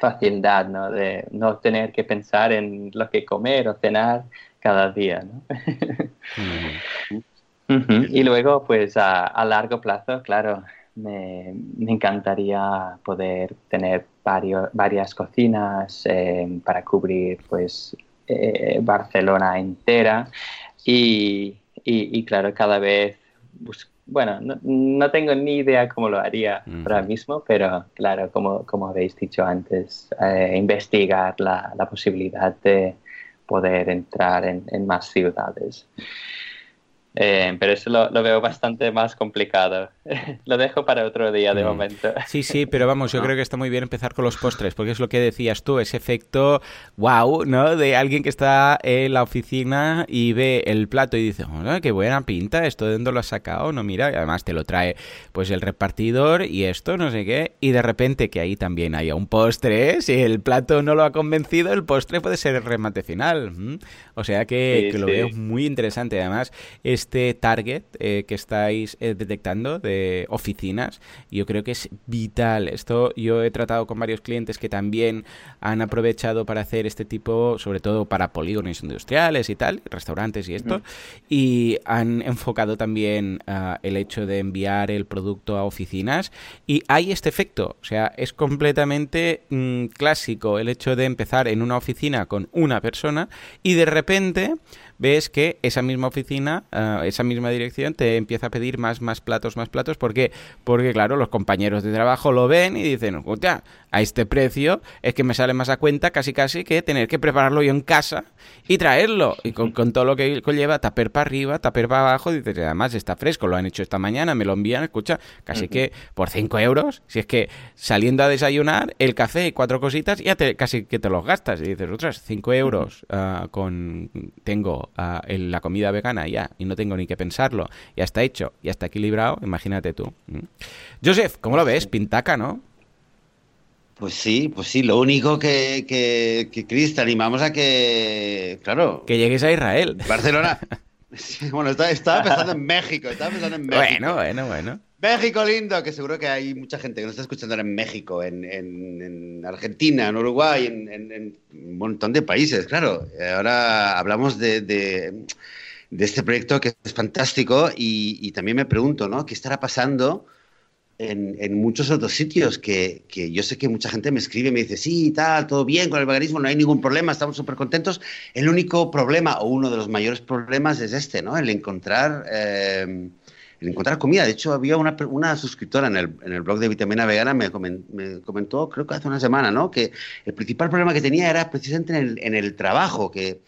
facilidad, ¿no? De no tener que pensar en lo que comer o cenar cada día, ¿no? Y luego, pues a, largo plazo, claro, me, encantaría poder tener varias cocinas eh, para cubrir, pues, eh, Barcelona entera y, y, claro, cada vez bueno, no, tengo ni idea cómo lo haría ahora mismo, pero claro, como, como habéis dicho antes, eh, investigar la, la, posibilidad de poder entrar en, en más ciudades. Eh, pero eso lo, veo bastante más complicado. lo dejo para otro día de mm. momento. Sí, sí, pero vamos, yo creo que está muy bien empezar con los postres, porque es lo que decías tú, ese efecto wow, ¿no? De alguien que está en la oficina y ve el plato y dice, oh, qué buena pinta, esto de dónde lo has sacado, no mira, y además te lo trae pues el repartidor y esto, no sé qué, y de repente que ahí también haya un postre, si el plato no lo ha convencido, el postre puede ser el remate final. O sea que, lo veo muy interesante, además este target eh, que estáis eh, detectando de oficinas, yo creo que es vital. Esto yo he tratado con varios clientes que también han aprovechado para hacer este tipo, sobre todo para polígonos industriales y tal, restaurantes y esto, y han enfocado también ah, el hecho de enviar el producto a oficinas y hay este efecto, o sea, es completamente mm, clásico el hecho de empezar en una oficina con una persona y de repente ves que esa misma oficina, eh, esa misma dirección te empieza a pedir más, más platos, más platos. ¿Por qué? Porque, claro, los compañeros de trabajo lo ven y dicen, ya a este precio es que me sale más a cuenta casi casi que tener que prepararlo yo en casa y traerlo. Y con, todo lo que conlleva, taper para arriba, taper para abajo, dices, además está fresco, lo han hecho esta mañana, me lo envían, escucha, casi que por 5 euros, si es que saliendo a desayunar, el café y cuatro cositas, ya te, casi que te los gastas. Y dices, otras, 5 euros ah, con tengo ah, la comida vegana ya, y no tengo ni que pensarlo, ya está hecho, ya está equilibrado, imagínate tú. Joseph, ¿cómo lo ves? Pintaca, ¿no? Pues sí, pues sí, lo único que, que, que Chris, te animamos a que, claro... Que llegues a Israel. Barcelona. bueno, estaba, pensando en México, estaba pensando en México. Bueno, bueno, bueno. México lindo, que seguro que hay mucha gente que nos está escuchando en México, en, en, Argentina, en Uruguay, en, un montón de países, claro. Ahora hablamos de, este proyecto que es fantástico y, también me pregunto, ¿no? ¿Qué estará pasando en, muchos otros sitios que, que, yo sé que mucha gente me escribe y me dice, sí, tal, todo bien con el veganismo, no hay ningún problema, estamos súper contentos. El único problema o uno de los mayores problemas es este, ¿no? El encontrar, eh, el encontrar comida. De hecho, había una, una suscriptora en el, en el, blog de Vitamina Vegana, me, me, comentó, creo que hace una semana, ¿no? Que el principal problema que tenía era precisamente en el, en el trabajo, que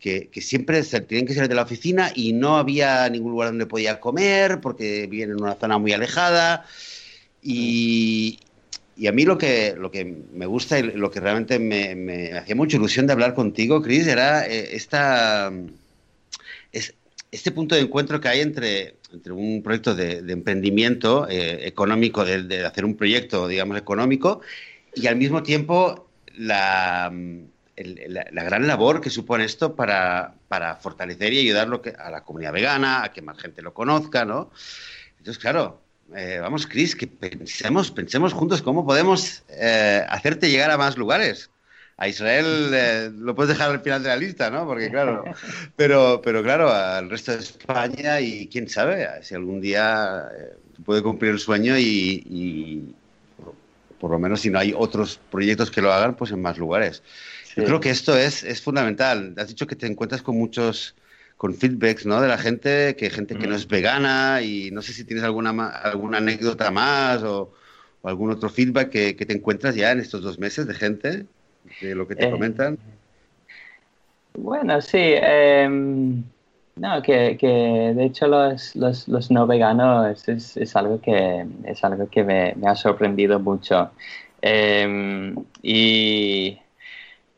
que, siempre se, tienen que salir de la oficina y no había ningún lugar donde podía comer porque viven en una zona muy alejada. Y, a mí lo que, lo que me gusta y lo que realmente me, hacía mucha ilusión de hablar contigo, Chris, era eh, esta, es, este punto de encuentro que hay entre, un proyecto de, emprendimiento eh, económico, de, hacer un proyecto, digamos, económico, y al mismo tiempo la, la, gran labor que supone esto para, fortalecer y ayudar a la comunidad vegana, a que más gente lo conozca, ¿no? Entonces, claro, eh, vamos, Chris, que pensemos, pensemos juntos cómo podemos eh, hacerte llegar a más lugares. A Israel eh, lo puedes dejar al final de la lista, ¿no? Porque claro, pero, pero claro, al resto de España y quién sabe si algún día puede cumplir el sueño y, por lo menos si no hay otros proyectos que lo hagan, pues en más lugares. Yo creo que esto es, es fundamental. Has dicho que te encuentras con muchos con feedbacks ¿no? de la gente, que gente que no es vegana y no sé si tienes alguna, alguna anécdota más o, algún otro feedback que, te encuentras ya en estos dos meses de gente, de lo que te eh, comentan. Bueno, sí. Em, no, que, que, de hecho los, los, los no veganos es, es, algo que, es algo que me, me ha sorprendido mucho. Em, y,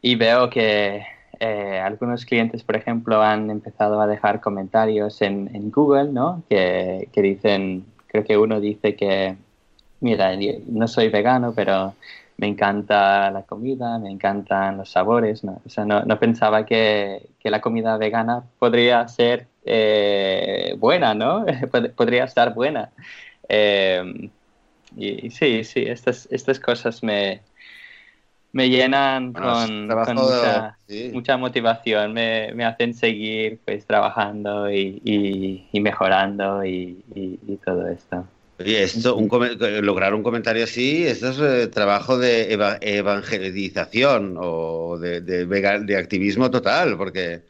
y veo que eh, algunos clientes, por ejemplo, han empezado a dejar comentarios en, en Google, ¿no? Que, que, dicen, creo que uno dice que, mira, no soy vegano, pero me encanta la comida, me encantan los sabores, ¿no? O sea, no, no pensaba que, que, la comida vegana podría ser eh, buena, ¿no? podría estar buena. Eh, y, y, sí, sí, estas, estas cosas me, me llenan con, mucha, motivación, me, me, hacen seguir pues trabajando y, y, mejorando y, todo esto. Oye, esto, un, lograr un comentario así, esto es eh, trabajo de evangelización o de, de, de, activismo total, porque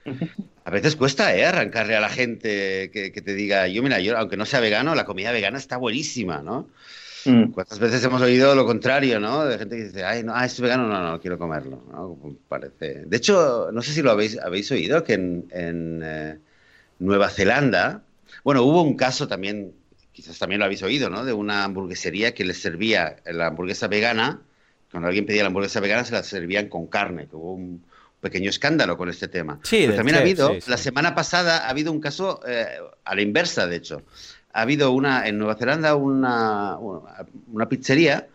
a veces cuesta ¿eh? arrancarle a la gente que, que, te diga, yo mira, yo aunque no sea vegano, la comida vegana está buenísima, ¿no? Mm. ¿Cuántas veces hemos oído lo contrario, ¿no? De gente que dice, ay, no, ah, es vegano, no, no, quiero comerlo. ¿no? Parece. De hecho, no sé si lo habéis, habéis oído, que en, eh, Nueva Zelanda, bueno, hubo un caso también, quizás también lo habéis oído, ¿no? De una hamburguesería que les servía la hamburguesa vegana, cuando alguien pedía la hamburguesa vegana se la servían con carne, que hubo un pequeño escándalo con este tema. Sí, Pero también ha habido, la semana pasada ha habido un caso eh, a la inversa, de hecho ha habido una en Nueva Zelanda una, una pizzería,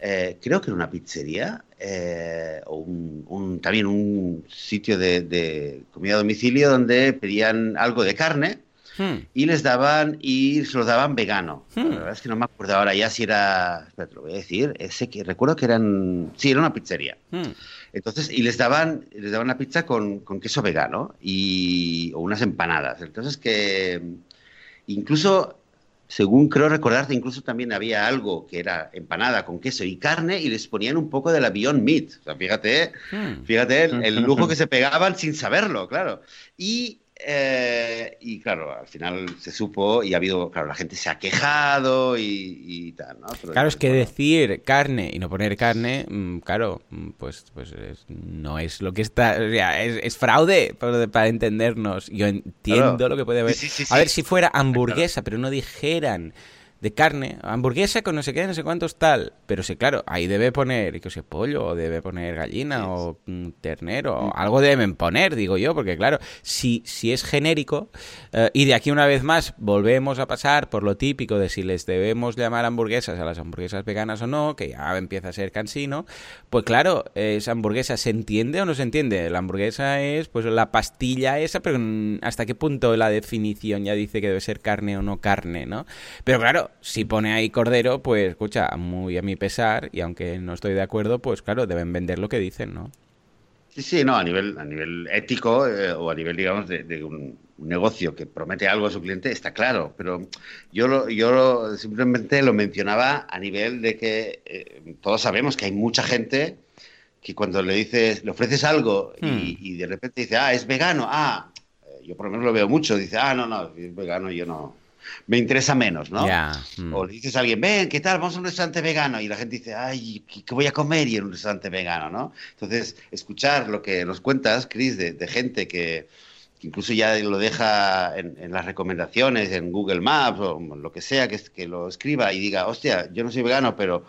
eh, creo que era una pizzería, eh, o un, también un sitio de, comida a domicilio donde pedían algo de carne hmm. y les daban y se lo daban vegano. Hmm. La verdad es que no me acuerdo ahora ya si era, espera, te lo voy a decir, ese que recuerdo que eran, sí, era una pizzería. Hmm. Entonces, y les daban, les daban la pizza con, con queso vegano y, o unas empanadas. Entonces que Incluso, según creo recordarte, incluso también había algo que era empanada con queso y carne y les ponían un poco de la Beyond Meat. O sea, fíjate, hmm. fíjate el, lujo que se pegaban sin saberlo, claro. Y eh, y claro, al final se supo y ha habido, claro, la gente se ha quejado y, tal, ¿no? claro, es que decir carne y no poner carne, mm, claro, mm, pues, pues no es lo que está, o sea, es, fraude para, entendernos. Yo entiendo lo que puede haber. a ver si fuera hamburguesa, pero no dijeran de carne, hamburguesa con no sé qué, no sé cuántos tal. Pero sí, claro, ahí debe poner, que sé, pollo, o debe poner gallina, o ternero, o algo deben poner, digo yo, porque claro, si, si es genérico, eh, y de aquí una vez más volvemos a pasar por lo típico de si les debemos llamar hamburguesas a las hamburguesas veganas o no, que ya empieza a ser cansino, pues claro, esa hamburguesa se entiende o no se entiende. La hamburguesa es pues la pastilla esa, pero hasta qué punto la definición ya dice que debe ser carne o no carne, ¿no? Pero claro, si pone ahí cordero, pues escucha, muy a mi pesar, y aunque no estoy de acuerdo, pues claro, deben vender lo que dicen, ¿no? Sí, sí, no, a nivel, a nivel ético eh, o a nivel, digamos, de, un, negocio que promete algo a su cliente, está claro, pero yo, lo, yo simplemente lo mencionaba a nivel de que eh, todos sabemos que hay mucha gente que cuando le dices, le ofreces algo y, hmm. y, de repente dice, ah, es vegano, ah, eh, yo por lo menos lo veo mucho, dice, ah, no, no, es vegano, yo no, me interesa menos, ¿no? Mm. O le dices a alguien, ven, ¿qué tal? Vamos a un restaurante vegano. Y la gente dice, ay, ¿qué voy a comer y en un restaurante vegano, no? Entonces, escuchar lo que nos cuentas, Chris, de, gente que, incluso ya lo deja en, las recomendaciones, en Google Maps o lo que sea, que, que lo escriba y diga, hostia, yo no soy vegano, pero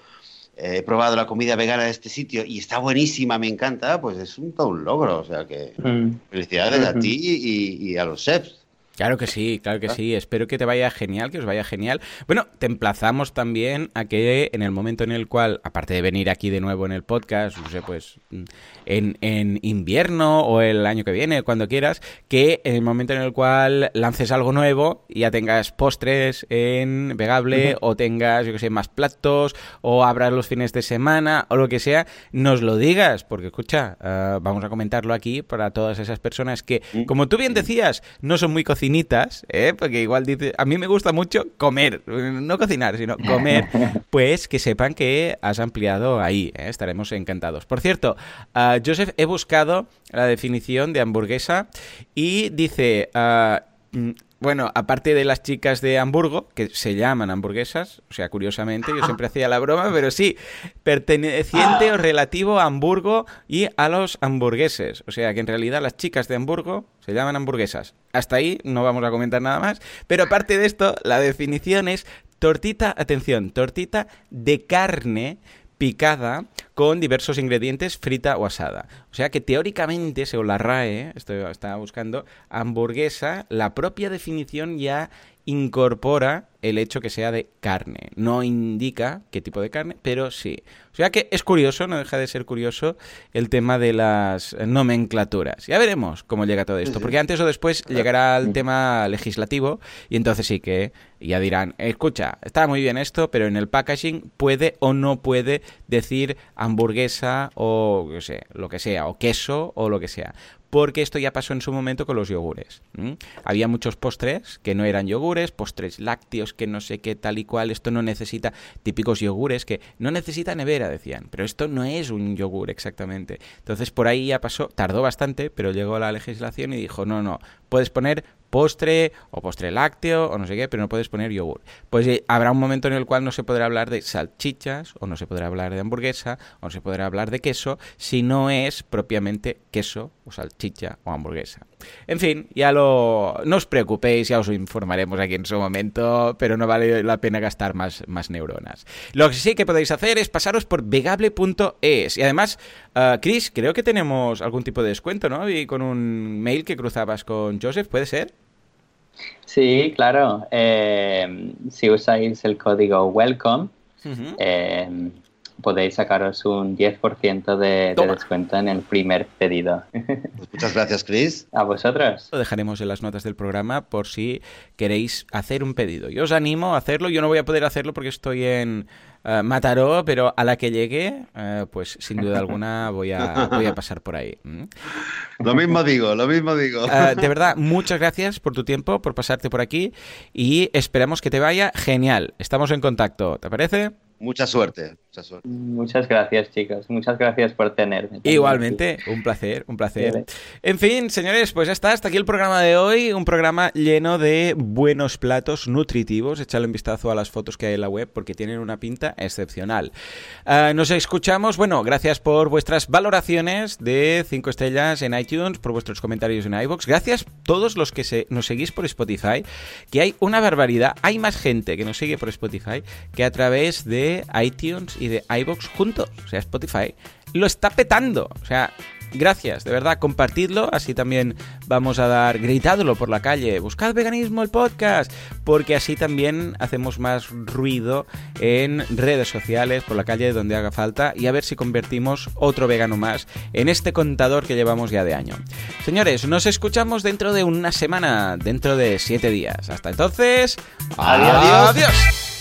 he probado la comida vegana de este sitio y está buenísima, me encanta, pues es un, todo un logro. O sea que mm. felicidades a ti y, y, a los chefs. Claro que sí, claro que ah. sí. Espero que te vaya genial, que os vaya genial. Bueno, te emplazamos también a que en el momento en el cual, aparte de venir aquí de nuevo en el podcast, no sé, pues en, en invierno o el año que viene, cuando quieras, que en el momento en el cual lances algo nuevo, ya tengas postres en Vegable o tengas, yo que sé, más platos o abras los fines de semana o lo que sea, nos lo digas, porque escucha, ah, vamos a comentarlo aquí para todas esas personas que, mm. como tú bien decías, no son muy cocinitas, ¿eh? porque igual dice, a mí me gusta mucho comer, no cocinar, sino comer, pues que sepan que has ampliado ahí, ¿eh? estaremos encantados. Por cierto, uh, Joseph, he buscado la definición de hamburguesa y dice... Uh, bueno, aparte de las chicas de Hamburgo, que se llaman hamburguesas, o sea, curiosamente, yo siempre hacía la broma, pero sí, perteneciente o relativo a Hamburgo y a los hamburgueses. O sea, que en realidad las chicas de Hamburgo se llaman hamburguesas. Hasta ahí no vamos a comentar nada más. Pero aparte de esto, la definición es tortita, atención, tortita de carne picada con diversos ingredientes frita o asada. O sea que teóricamente, según la RAE, esto estaba buscando, hamburguesa, la propia definición ya incorpora el hecho que sea de carne. No indica qué tipo de carne, pero sí. O sea que es curioso, no deja de ser curioso el tema de las nomenclaturas. Ya veremos cómo llega todo esto, porque antes o después llegará el tema legislativo y entonces sí que ya dirán, escucha, está muy bien esto, pero en el packaging puede o no puede decir hamburguesa o sé, lo que sea, o queso o lo que sea porque esto ya pasó en su momento con los yogures. Había muchos postres que no eran yogures, postres lácteos que no sé qué tal y cual, esto no necesita, típicos yogures que no necesita nevera, decían, pero esto no es un yogur exactamente. Entonces por ahí ya pasó, tardó bastante, pero llegó la legislación y dijo, no, no, puedes poner postre o postre lácteo o no sé qué, pero no puedes poner yogur. Pues eh, habrá un momento en el cual no se podrá hablar de salchichas o no se podrá hablar de hamburguesa o no se podrá hablar de queso si no es propiamente queso o salchicha o hamburguesa. En fin, ya lo no os preocupéis, ya os informaremos aquí en su momento, pero no vale la pena gastar más, más neuronas. Lo que sí que podéis hacer es pasaros por vegable.es y además, uh, Chris, creo que tenemos algún tipo de descuento, ¿no? Y con un mail que cruzabas con Joseph, ¿puede ser? Sí, claro. Eh, si usáis el código WELCOME, eh, podéis sacaros un 10% de, de descuento en el primer pedido. Pues muchas gracias, Chris. A vosotros. Lo dejaremos en las notas del programa por si queréis hacer un pedido. Yo os animo a hacerlo. Yo no voy a poder hacerlo porque estoy en uh, Mataró, pero a la que llegue, uh, pues sin duda alguna voy a, voy a pasar por ahí. ¿Mm? Lo mismo digo, lo mismo digo. Uh, de verdad, muchas gracias por tu tiempo, por pasarte por aquí y esperamos que te vaya genial. Estamos en contacto, ¿te parece? Mucha suerte, mucha suerte. Muchas gracias, chicos. Muchas gracias por tenerme. Igualmente, un placer, un placer. En fin, señores, pues ya está. Hasta aquí el programa de hoy. Un programa lleno de buenos platos nutritivos. Echadle un vistazo a las fotos que hay en la web porque tienen una pinta excepcional. Uh, nos escuchamos. Bueno, gracias por vuestras valoraciones de 5 estrellas en iTunes, por vuestros comentarios en iBox. Gracias a todos los que se, nos seguís por Spotify, que hay una barbaridad. Hay más gente que nos sigue por Spotify que a través de iTunes y de iBox juntos. O sea, Spotify lo está petando. O sea, gracias, de verdad, compartidlo, así también vamos a dar, gritadlo por la calle, buscad veganismo el podcast, porque así también hacemos más ruido en redes sociales, por la calle donde haga falta, y a ver si convertimos otro vegano más en este contador que llevamos ya de año. Señores, nos escuchamos dentro de una semana, dentro de siete días. Hasta entonces, adiós. adiós.